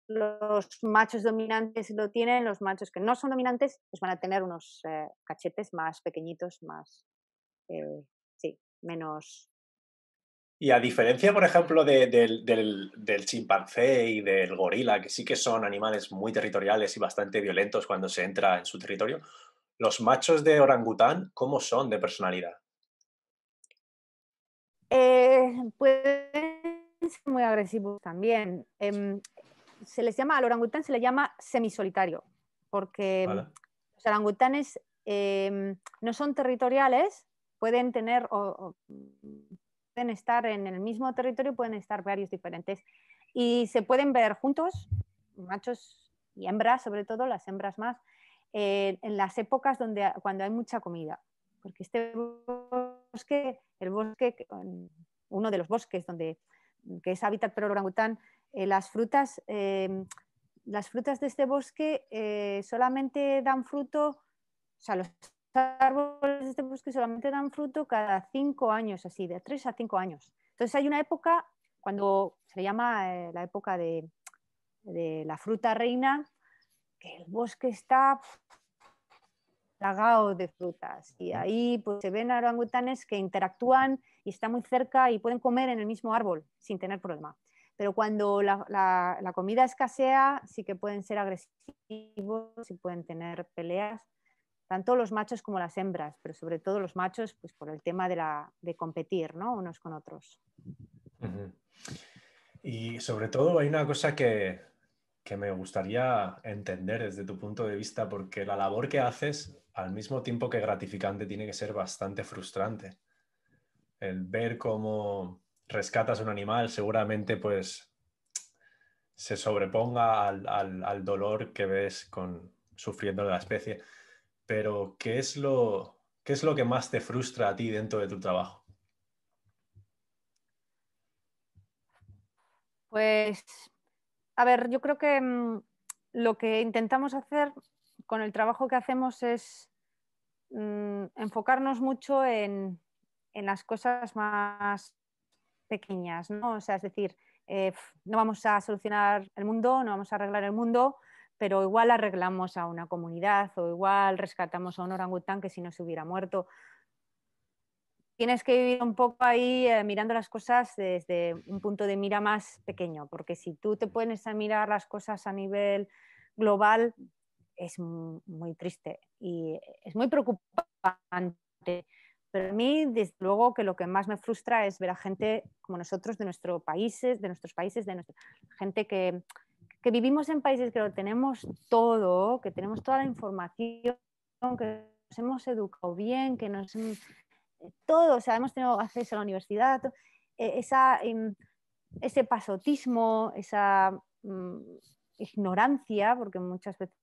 los machos dominantes lo tienen, los machos que no son dominantes pues van a tener unos eh, cachetes más pequeñitos, más, sí, menos, y a diferencia, por ejemplo, del, chimpancé y del gorila, que sí que son animales muy territoriales y bastante violentos cuando se entra en su territorio, los machos de orangután, ¿cómo son de personalidad? Eh, pueden ser muy agresivos también. Em, se les llama, al orangután se le llama semisolitario, porque los orangutanes em, no son territoriales, pueden tener estar en el mismo territorio, pueden estar varios diferentes. Y se pueden ver juntos, machos y hembras, sobre todo las hembras más, eh, en las épocas donde, cuando hay mucha comida. Porque este bosque, el bosque, uno de los bosques donde, que es hábitat para el orangután, eh, las frutas, eh, las frutas de este bosque solamente dan fruto, o sea, los árboles de este bosque solamente dan fruto cada cinco años, así, de tres a cinco años. Entonces hay una época, cuando se llama eh, la época de, la fruta reina, que el bosque está plagado de frutas y ahí pues, se ven orangutanes que interactúan y están muy cerca y pueden comer en el mismo árbol sin tener problema. Pero cuando la, la comida escasea, sí que pueden ser agresivos y pueden tener peleas tanto los machos como las hembras, pero sobre todo los machos, pues por el tema de, la, de competir, ¿no? Unos con otros. Y sobre todo hay una cosa que, que me gustaría entender desde tu punto de vista, porque la labor que haces, al mismo tiempo que gratificante, tiene que ser bastante frustrante. El ver cómo rescatas un animal seguramente pues se sobreponga al, al, al dolor que ves con, sufriendo de la especie pero ¿qué es, lo, ¿qué es lo que más te frustra a ti dentro de tu trabajo? Pues, a ver, yo creo que mm, lo que intentamos hacer con el trabajo que hacemos es mm, enfocarnos mucho en, las cosas más pequeñas, ¿no? O sea, es decir, eh, no vamos a solucionar el mundo, no vamos a arreglar el mundo, pero igual arreglamos a una comunidad o igual rescatamos a un orangután que si no se hubiera muerto. Tienes que vivir un poco ahí eh, mirando las cosas desde un punto de mira más pequeño, porque si tú te pones a mirar las cosas a nivel global, es muy triste y es muy preocupante. Pero a mí, desde luego, que lo que más me frustra es ver a gente como nosotros, de nuestros países, de nuestros países, de nuestra gente que, que vivimos en países que lo tenemos todo, que tenemos toda la información, que nos hemos educado bien, que nos... Todo, o sea, hemos tenido acceso a la universidad, e, esa, em, ese pasotismo, esa mm, ignorancia, porque muchas veces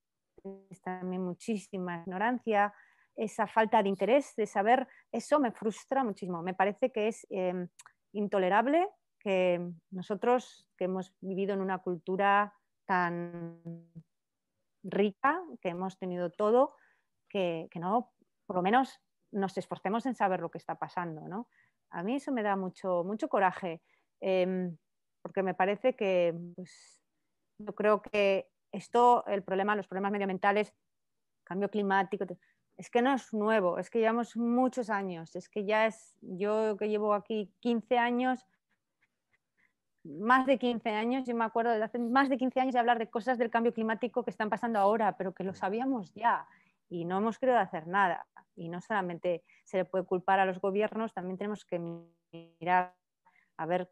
también muchísima ignorancia, esa falta de interés de saber, eso me frustra muchísimo. Me parece que es em, intolerable que nosotros, que hemos vivido en una cultura tan rica, que hemos tenido todo, que, no, por lo menos nos esforcemos en saber lo que está pasando. ¿no? A mí eso me da mucho, mucho coraje, em, porque me parece que pues, yo creo que esto, el problema, los problemas medioambientales, cambio climático, es que no es nuevo, es que llevamos muchos años, es que ya es, yo que llevo aquí 15 años, más de 15 años, yo me acuerdo de hace más de 15 años de hablar de cosas del cambio climático que están pasando ahora, pero que lo sabíamos ya y no hemos querido hacer nada. Y no solamente se le puede culpar a los gobiernos, también tenemos que mirar a ver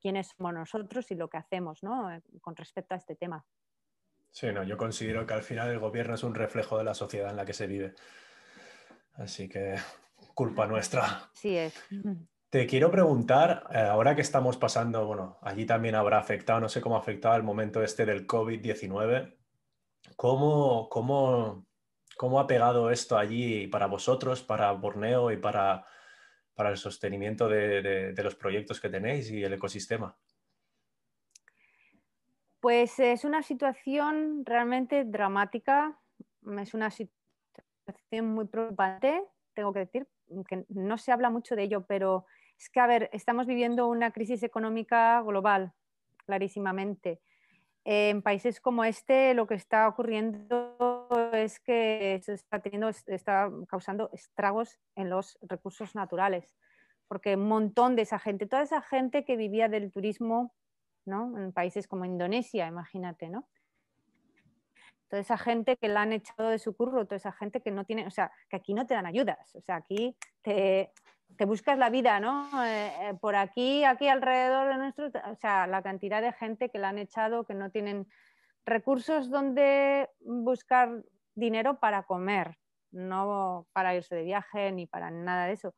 quiénes somos nosotros y lo que hacemos ¿no? con respecto a este tema. Sí, no, yo considero que al final el gobierno es un reflejo de la sociedad en la que se vive. Así que culpa nuestra. Sí es. Te quiero preguntar, eh, ahora que estamos pasando, bueno, allí también habrá afectado, no sé cómo ha afectado el momento este del COVID-19, ¿cómo, cómo, cómo ha pegado esto allí para vosotros, para Borneo y para, para el sostenimiento de, de, los proyectos que tenéis y el ecosistema? Pues es una situación realmente dramática, es una situación muy preocupante, tengo que decir, que no se habla mucho de ello, pero es que, a ver, estamos viviendo una crisis económica global, clarísimamente. En países como este lo que está ocurriendo es que se está, teniendo, está causando estragos en los recursos naturales, porque un montón de esa gente, toda esa gente que vivía del turismo ¿no? en países como Indonesia, imagínate, ¿no? toda esa gente que la han echado de su curro, toda esa gente que no tiene, o sea, que aquí no te dan ayudas, o sea, aquí te, te buscas la vida, ¿no? Eh, eh, por aquí, aquí alrededor de nuestro, o sea, la cantidad de gente que la han echado, que no tienen recursos donde buscar dinero para comer, no para irse de viaje ni para nada de eso.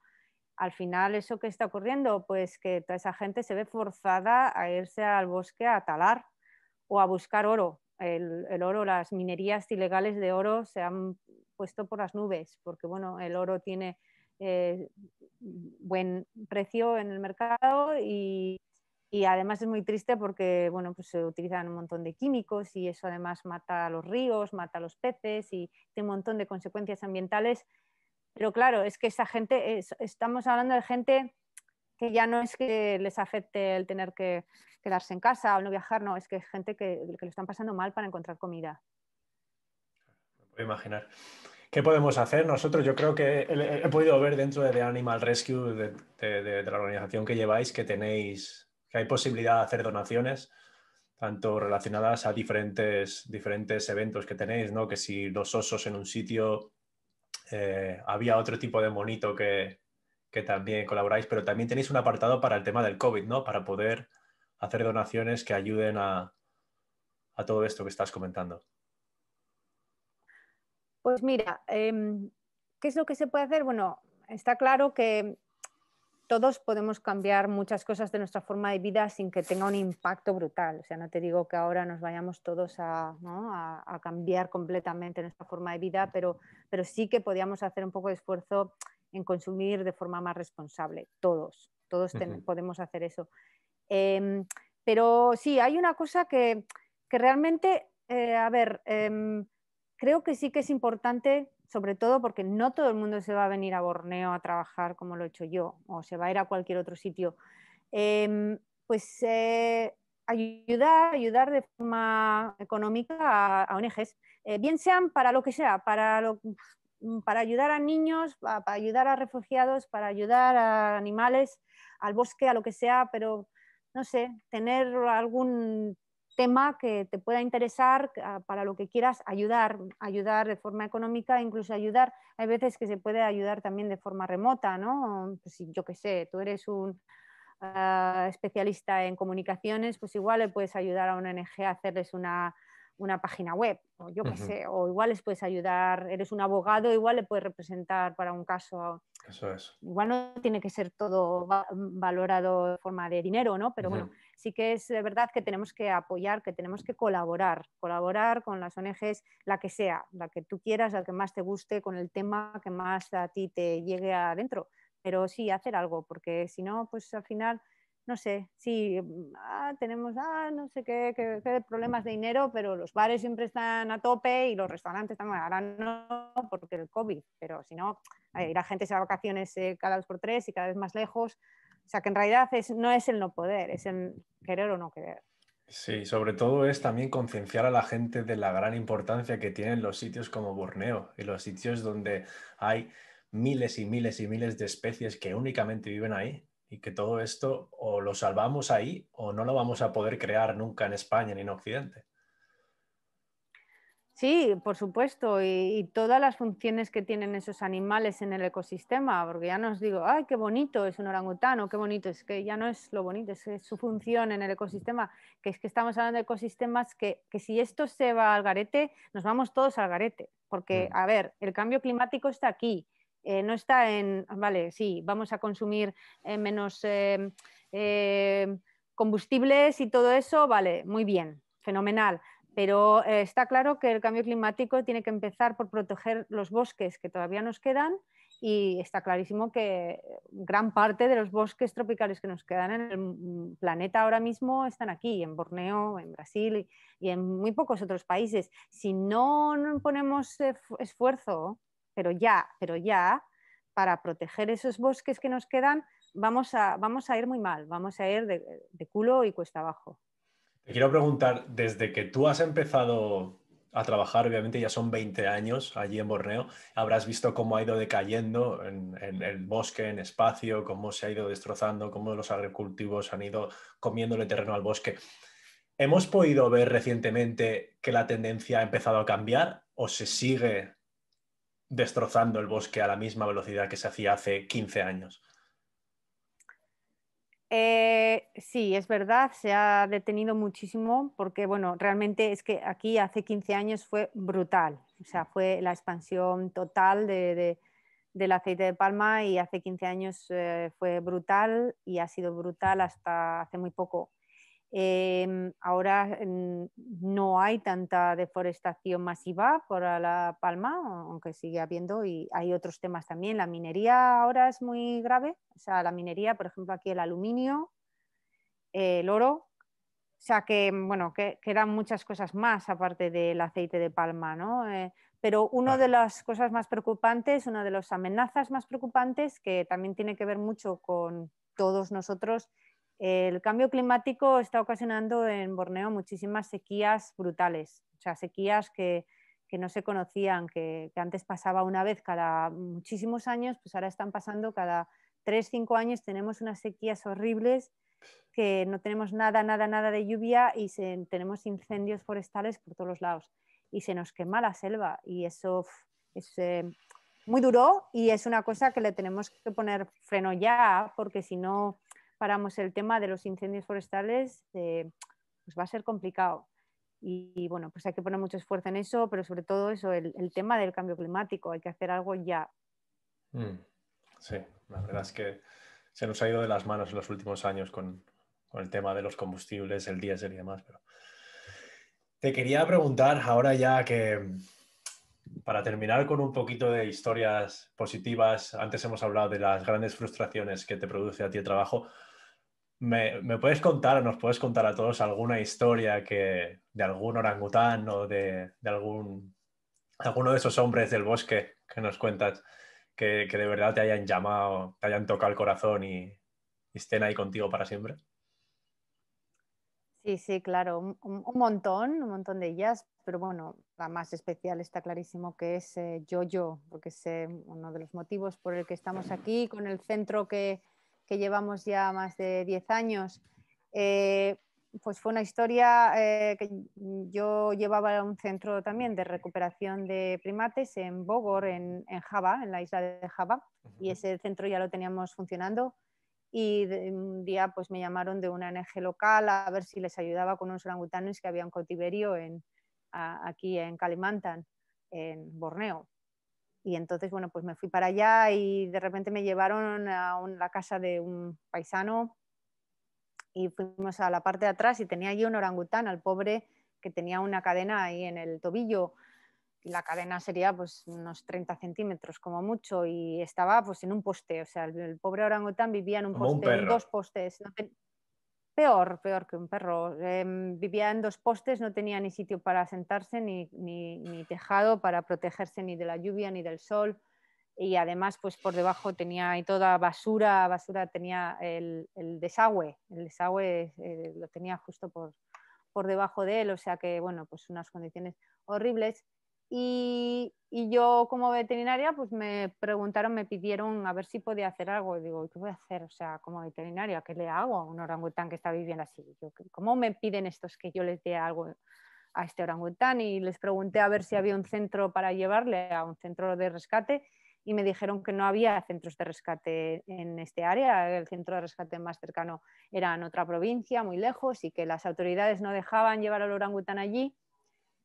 al final, ¿eso que está ocurriendo? Pues que toda esa gente se ve forzada a irse al bosque a talar o a buscar oro. El, oro, las minerías ilegales de oro se han puesto por las nubes, porque bueno, el oro tiene eh, buen precio en el mercado y, además es muy triste porque bueno, pues se utilizan un montón de químicos y eso además mata a los ríos, mata a los peces y tiene un montón de consecuencias ambientales pero claro, es que esa gente, estamos hablando de gente que ya no es que les afecte el tener que quedarse en casa o no viajar, no, es que es gente que, que lo están pasando mal para encontrar comida. Me puedo imaginar. ¿Qué podemos hacer? Nosotros, yo creo que he, podido ver dentro de Animal Rescue, de, la organización que lleváis, que tenéis, que hay posibilidad de hacer donaciones, tanto relacionadas a diferentes, diferentes eventos que tenéis, ¿no? Que si los osos en un sitio eh, había otro tipo de monito que, también colaboráis, pero también tenéis un apartado para el tema del COVID, ¿no? Para poder hacer donaciones que ayuden a, todo esto que estás comentando. Pues mira, em, ¿qué es lo que se puede hacer? Bueno, está claro que todos podemos cambiar muchas cosas de nuestra forma de vida sin que tenga un impacto brutal. O sea, no te digo que ahora nos vayamos todos a, cambiar completamente nuestra forma de vida, pero, pero sí que podíamos hacer un poco de esfuerzo en consumir de forma más responsable. Todos, todos podemos hacer eso. Em, pero sí, hay una cosa que, realmente, eh, a ver, em, creo que sí que es importante sobre todo porque no todo el mundo se va a venir a Borneo a trabajar como lo he hecho yo, o se va a ir a cualquier otro sitio. Em, pues eh, ayudar, ayudar de forma económica a, ONGs, eh, bien sean para lo que sea, para, para ayudar a niños, para, ayudar a refugiados, para ayudar a animales, al bosque, a lo que sea, pero no sé, tener algún tema que te pueda interesar ah, para lo que quieras ayudar, ayudar de forma económica, incluso ayudar, hay veces que se puede ayudar también de forma remota, ¿no? Pues yo qué sé, tú eres un ah, especialista en comunicaciones, pues igual le puedes ayudar a una ONG a hacerles una, una página web, o yo qué sé, o igual les puedes ayudar, eres un abogado, igual le puedes representar para un caso. Eso es. Igual no tiene que ser todo valorado de forma de dinero, ¿no? Pero bueno, sí que es verdad que tenemos que apoyar, que tenemos que colaborar, colaborar con las ONGs, la que sea, la que tú quieras, la que más te guste, con el tema que más a ti te llegue adentro. Pero sí, hacer algo, porque si no, pues al final no sé, sí, mm, ah, tenemos, ah, no sé qué, problemas de dinero, pero los bares siempre están a tope y los restaurantes también, ahora no porque el COVID, pero si no, la gente se va a vacaciones eh, cada dos por tres y cada vez más lejos, o sea que en realidad es, no es el no poder, es el querer o no querer. Sí, sobre todo es también concienciar a la gente de la gran importancia que tienen los sitios como Borneo y los sitios donde hay miles y miles y miles de especies que únicamente viven ahí y que todo esto o lo salvamos ahí o no lo vamos a poder crear nunca en España ni en Occidente. Sí, por supuesto, y, todas las funciones que tienen esos animales en el ecosistema, porque ya no os digo, ay, qué bonito es un orangutano, qué bonito, es que ya no es lo bonito, es, su función en el ecosistema, que es que estamos hablando de ecosistemas que, si esto se va al garete, nos vamos todos al garete, porque, mm. a ver, el cambio climático está aquí, eh, no está en, vale, sí, vamos a consumir eh, menos eh, combustibles y todo eso, vale, muy bien, fenomenal. Pero está claro que el cambio climático tiene que empezar por proteger los bosques que todavía nos quedan y está clarísimo que gran parte de los bosques tropicales que nos quedan en el planeta ahora mismo están aquí, en Borneo, en Brasil y, en muy pocos otros países. Si no ponemos esfuerzo pero ya, pero ya, para proteger esos bosques que nos quedan, vamos a, vamos a ir muy mal, vamos a ir de, culo y cuesta abajo. Te quiero preguntar, desde que tú has empezado a trabajar, obviamente ya son 20 años allí en Borneo, habrás visto cómo ha ido decayendo en, el bosque, en espacio, cómo se ha ido destrozando, cómo los agricultivos han ido comiéndole terreno al bosque. ¿Hemos podido ver recientemente que la tendencia ha empezado a cambiar o se sigue destrozando el bosque a la misma velocidad que se hacía hace 15 años. Eh, sí, es verdad, se ha detenido muchísimo porque, bueno, realmente es que aquí hace 15 años fue brutal, o sea, fue la expansión total de, del aceite de palma y hace 15 años eh, fue brutal y ha sido brutal hasta hace muy poco. Em, ahora no hay tanta deforestación masiva por la palma, aunque sigue habiendo, y hay otros temas también. La minería ahora es muy grave, o sea, la minería, por ejemplo, aquí el aluminio, el oro, o sea que, bueno, que quedan muchas cosas más aparte del aceite de palma, ¿no? Eh, pero una de las cosas más preocupantes, una de las amenazas más preocupantes, que también tiene que ver mucho con todos nosotros, el cambio climático está ocasionando en Borneo muchísimas sequías brutales, o sea, sequías que, no se conocían, que, antes pasaba una vez cada muchísimos años, pues ahora están pasando cada tres, cinco años, tenemos unas sequías horribles que no tenemos nada, nada, nada de lluvia y tenemos incendios forestales por todos los lados. Y se nos quema la selva y eso es eh, muy duro y es una cosa que le tenemos que poner freno ya porque si no paramos el tema de los incendios forestales, eh, pues va a ser complicado. Y, bueno, pues hay que poner mucho esfuerzo en eso, pero sobre todo eso, el, tema del cambio climático, hay que hacer algo ya. Mm, sí, la verdad es que se nos ha ido de las manos en los últimos años con, con el tema de los combustibles, el diésel y demás. Pero... Te quería preguntar ahora ya que, para terminar con un poquito de historias positivas, antes hemos hablado de las grandes frustraciones que te produce a ti el trabajo. ¿Me, puedes contar, nos puedes contar a todos alguna historia que, de algún orangután o de, algún, alguno de esos hombres del bosque que nos cuentas que, de verdad te hayan llamado, te hayan tocado el corazón y, y estén ahí contigo para siempre? Sí, sí, claro, un, montón, un montón de ellas, pero bueno, la más especial está clarísimo que es eh, Yo-Yo, porque es eh, uno de los motivos por el que estamos aquí, con el centro que, que llevamos ya más de 10 años. Eh, pues fue una historia que yo llevaba un centro también de recuperación de primates en Bogor, en, en Java, en la isla de Java, y ese centro ya lo teníamos funcionando y un día pues me llamaron de una ONG local a ver si les ayudaba con unos orangutanes que había en cautiverio en, aquí en Kalimantan, en Borneo. Y entonces, bueno, pues me fui para allá y de repente me llevaron a la casa de un paisano y fuimos a la parte de atrás y tenía allí un orangután, al pobre que tenía una cadena ahí en el tobillo la cadena sería pues unos 30 centímetros como mucho y estaba pues en un poste, o sea, el, pobre orangután vivía en un poste, en dos postes. Peor, peor que un perro. Em, vivía en dos postes, no tenía ni sitio para sentarse, ni, ni, tejado para protegerse ni de la lluvia ni del sol. Y además, pues por debajo tenía ahí toda basura, basura tenía el, el desagüe, el desagüe eh, lo tenía justo por, por debajo de él, o sea que, bueno, pues unas condiciones horribles y, yo como veterinaria, pues me preguntaron, me pidieron a ver si podía hacer algo. Y digo, ¿qué voy a hacer? O sea, como veterinaria, ¿qué le hago a un orangután que está viviendo así? ¿Cómo me piden estos que yo les dé algo a este orangután? Y les pregunté a ver si había un centro para llevarle a un centro de rescate y me dijeron que no había centros de rescate en este área. El centro de rescate más cercano era en otra provincia, muy lejos, y que las autoridades no dejaban llevar al orangután allí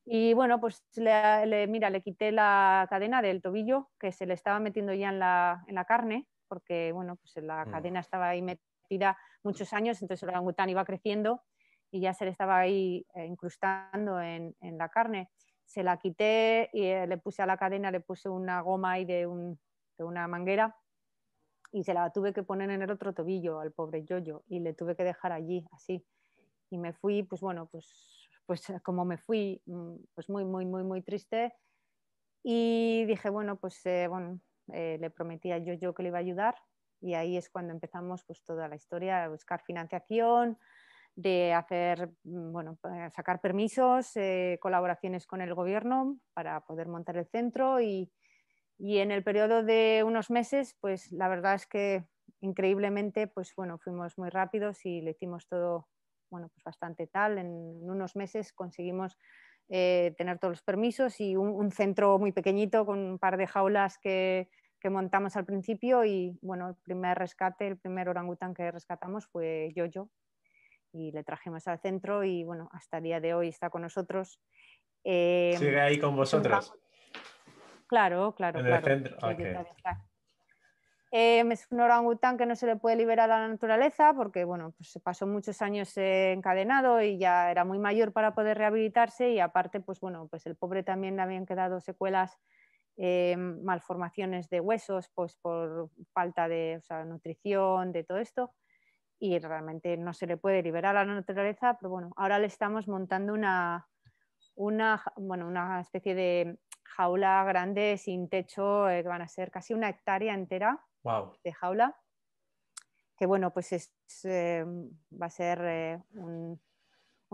y bueno, pues le, mira, le quité la cadena del tobillo que se le estaba metiendo ya en la, en la carne, porque bueno, pues la mm. cadena estaba ahí metida muchos años, entonces el orangután iba creciendo y ya se le estaba ahí eh, incrustando en, en, la carne. Se la quité y eh, le puse a la cadena, le puse una goma ahí de, un, de una manguera y se la tuve que poner en el otro tobillo al pobre Yoyo y le tuve que dejar allí así. Y me fui, pues bueno, pues pues eh, como me fui, mm, pues muy, muy, muy, muy triste. Y dije, bueno, pues eh, bueno, eh, le prometí a yo, yo que le iba a ayudar. Y ahí es cuando empezamos pues toda la historia, de buscar financiación, de hacer, mm, bueno, sacar permisos, colaboraciones con el gobierno para poder montar el centro y, y, en el periodo de unos meses, pues la verdad es que increíblemente, pues bueno, fuimos muy rápidos y le hicimos todo bueno, pues bastante tal. En, unos meses conseguimos eh, tener todos los permisos y un, centro muy pequeñito con un par de jaulas que, montamos al principio y bueno, el primer rescate, el primer orangután que rescatamos fue Yoyo y le trajimos al centro y bueno, hasta el día de hoy está con nosotros. Eh, ¿Sigue ahí con vosotros? Claro, claro, en claro. El centro. Es un orangután que no se le puede liberar a la naturaleza porque bueno, pues pasó muchos años eh, encadenado y ya era muy mayor para poder rehabilitarse y aparte pues bueno, pues el pobre también le habían quedado secuelas, em, malformaciones de huesos pues por falta de nutrición, de todo esto y realmente no se le puede liberar a la naturaleza, pero bueno, ahora le estamos montando una, una, bueno, una especie de jaula grande sin techo, eh, que van a ser casi una hectárea entera de jaula. Que bueno, pues es, eh, va a ser eh, un,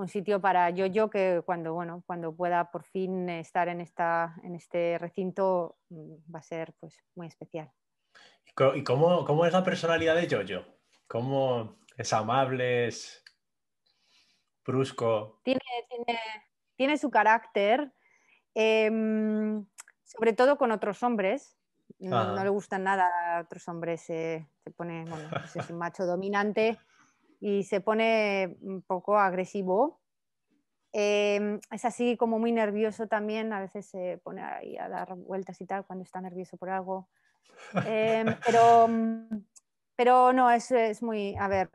sitio para yo-yo que cuando, bueno, cuando pueda por fin estar en, esta, en este recinto mm, va a ser pues, muy especial. ¿Y cómo, cómo es la personalidad de Jojo? ¿Cómo es amable, es brusco? Tiene, tiene, tiene su carácter, em, sobre todo con otros hombres. No, le gustan nada a otros hombres, se pone, bueno, pues es un macho dominante y se pone un poco agresivo. Em, es así como muy nervioso también, a veces se pone ahí a dar vueltas y tal cuando está nervioso por algo. Em, pero, pero no, es, es muy, a ver,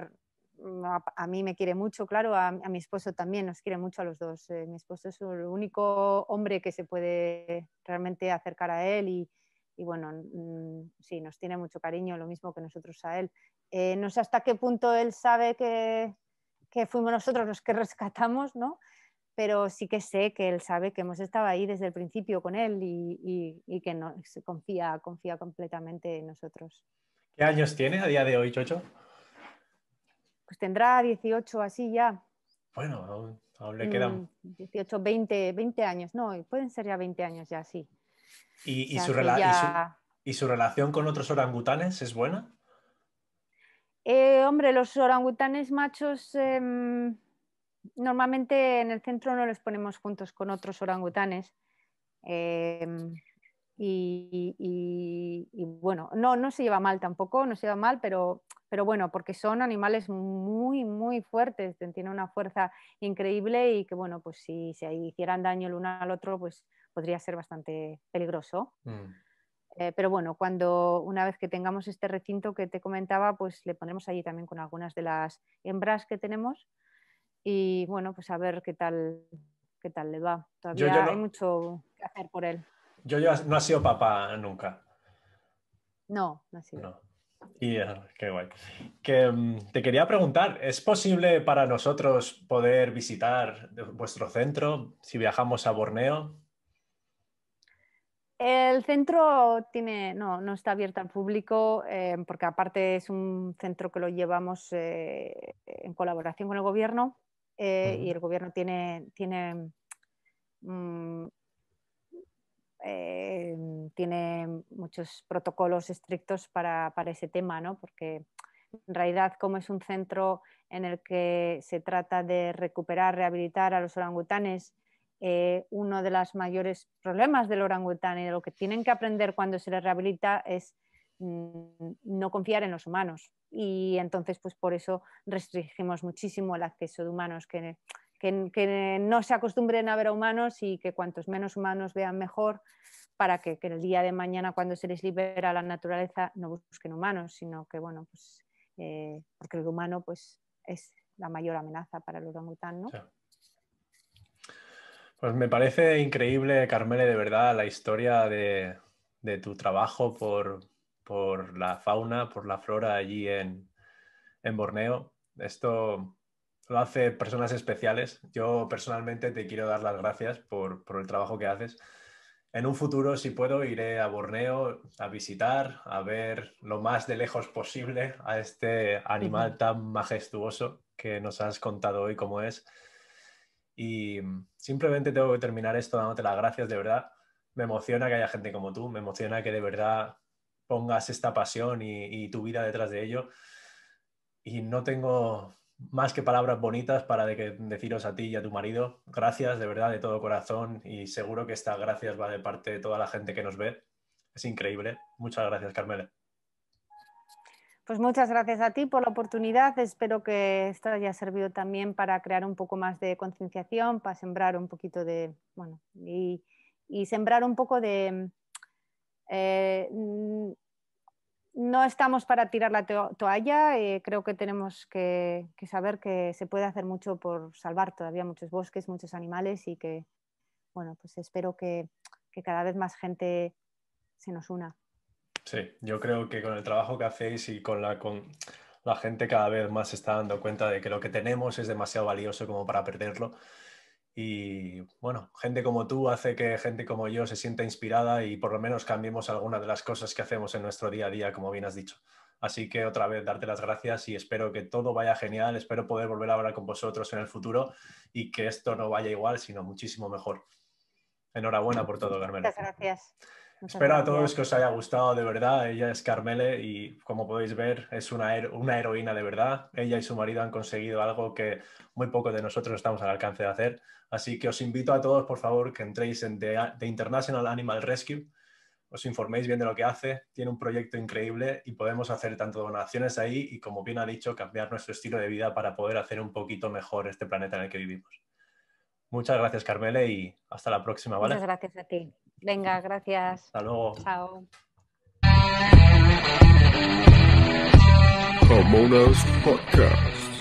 a, mí me quiere mucho, claro, a, mi esposo también nos quiere mucho a los dos. Eh, mi esposo es el único hombre que se puede realmente acercar a él y, y bueno, mm, sí, nos tiene mucho cariño, lo mismo que nosotros a él. Eh, no sé hasta qué punto él sabe que, que, fuimos nosotros los que rescatamos, ¿no? Pero sí que sé que él sabe que hemos estado ahí desde el principio con él y, y, que no, se confía, confía completamente en nosotros. ¿Qué años tiene a día de hoy, Chocho? Pues tendrá 18 así ya. Bueno, aún, le quedan... 18, 20, 20 años, no, pueden ser ya 20 años ya, sí. ¿Y, su, relación con otros orangutanes es buena? Eh, hombre, los orangutanes machos em, normalmente en el centro no los ponemos juntos con otros orangutanes. Em, y, bueno, no, no se lleva mal tampoco, no se lleva mal, pero, pero bueno, porque son animales muy, muy fuertes, tienen una fuerza increíble y que bueno, pues si se hicieran daño el uno al otro, pues podría ser bastante peligroso. Mm. Eh, pero bueno, cuando una vez que tengamos este recinto que te comentaba, pues le pondremos allí también con algunas de las hembras que tenemos y bueno, pues a ver qué tal, qué tal le va. Todavía hay mucho que hacer por él. Yo, yo no ha sido papá nunca. No, no ha sido. Y eh, qué guay. Que, mm, te quería preguntar, ¿es posible para nosotros poder visitar vuestro centro si viajamos a Borneo? El centro tiene, no, no está abierto al público eh, porque aparte es un centro que lo llevamos eh, en colaboración con el gobierno eh, y el gobierno tiene, tiene, mm, tiene muchos protocolos estrictos para, para, ese tema, ¿no? porque en realidad como es un centro en el que se trata de recuperar, rehabilitar a los orangutanes eh, uno de los mayores problemas del orangután y de lo que tienen que aprender cuando se les rehabilita es mm, no confiar en los humanos. Y entonces, pues por eso restringimos muchísimo el acceso de humanos, que, que, no se acostumbren a ver a humanos y que cuantos menos humanos vean mejor para que, el día de mañana cuando se les libera la naturaleza no busquen humanos, sino que, bueno, pues eh, porque el humano pues es la mayor amenaza para el orangután, ¿no? Pues me parece increíble, Carmele, de verdad, la historia de, tu trabajo por, la fauna, por la flora allí en, Borneo. Esto lo hace personas especiales. Yo personalmente te quiero dar las gracias por, el trabajo que haces. En un futuro, si puedo, iré a Borneo a visitar, a ver lo más de lejos posible a este animal tan majestuoso que nos has contado hoy como es. Y simplemente tengo que terminar esto dándote las gracias, de verdad. Me emociona que haya gente como tú, me emociona que de verdad pongas esta pasión y, tu vida detrás de ello. Y no tengo más que palabras bonitas para deciros a ti y a tu marido. Gracias de verdad de todo corazón y seguro que estas gracias va de parte de toda la gente que nos ve. Es increíble. Muchas gracias, Carmela. Pues muchas gracias a ti por la oportunidad. Espero que esto haya servido también para crear un poco más de concienciación, para sembrar un poquito de, bueno, y, sembrar un poco de, eh, no estamos para tirar la toalla, eh, creo que tenemos que, saber que se puede hacer mucho por salvar todavía muchos bosques, muchos animales y que, bueno, pues espero que, cada vez más gente se nos una. Sí, yo creo que con el trabajo que hacéis y con la, con la gente cada vez más se está dando cuenta de que lo que tenemos es demasiado valioso como para perderlo y bueno, gente como tú hace que gente como yo se sienta inspirada y por lo menos cambiemos algunas de las cosas que hacemos en nuestro día a día, como bien has dicho. Así que otra vez darte las gracias y espero que todo vaya genial, espero poder volver a hablar con vosotros en el futuro y que esto no vaya igual, sino muchísimo mejor. Enhorabuena por todo, Carmela. Muchas gracias. Espero a todos que os haya gustado de verdad. Ella es Carmele y como podéis ver es una, una heroína de verdad. Ella y su marido han conseguido algo que muy pocos de nosotros estamos al alcance de hacer. Así que os invito a todos, por favor, que entréis en The, International Animal Rescue, os informéis bien de lo que hace. Tiene un proyecto increíble y podemos hacer tanto donaciones ahí y, como bien ha dicho, cambiar nuestro estilo de vida para poder hacer un poquito mejor este planeta en el que vivimos. Muchas gracias, Carmele, y hasta la próxima, ¿vale? Muchas gracias a ti. Venga, gracias. Hasta luego. Chao. Podcast.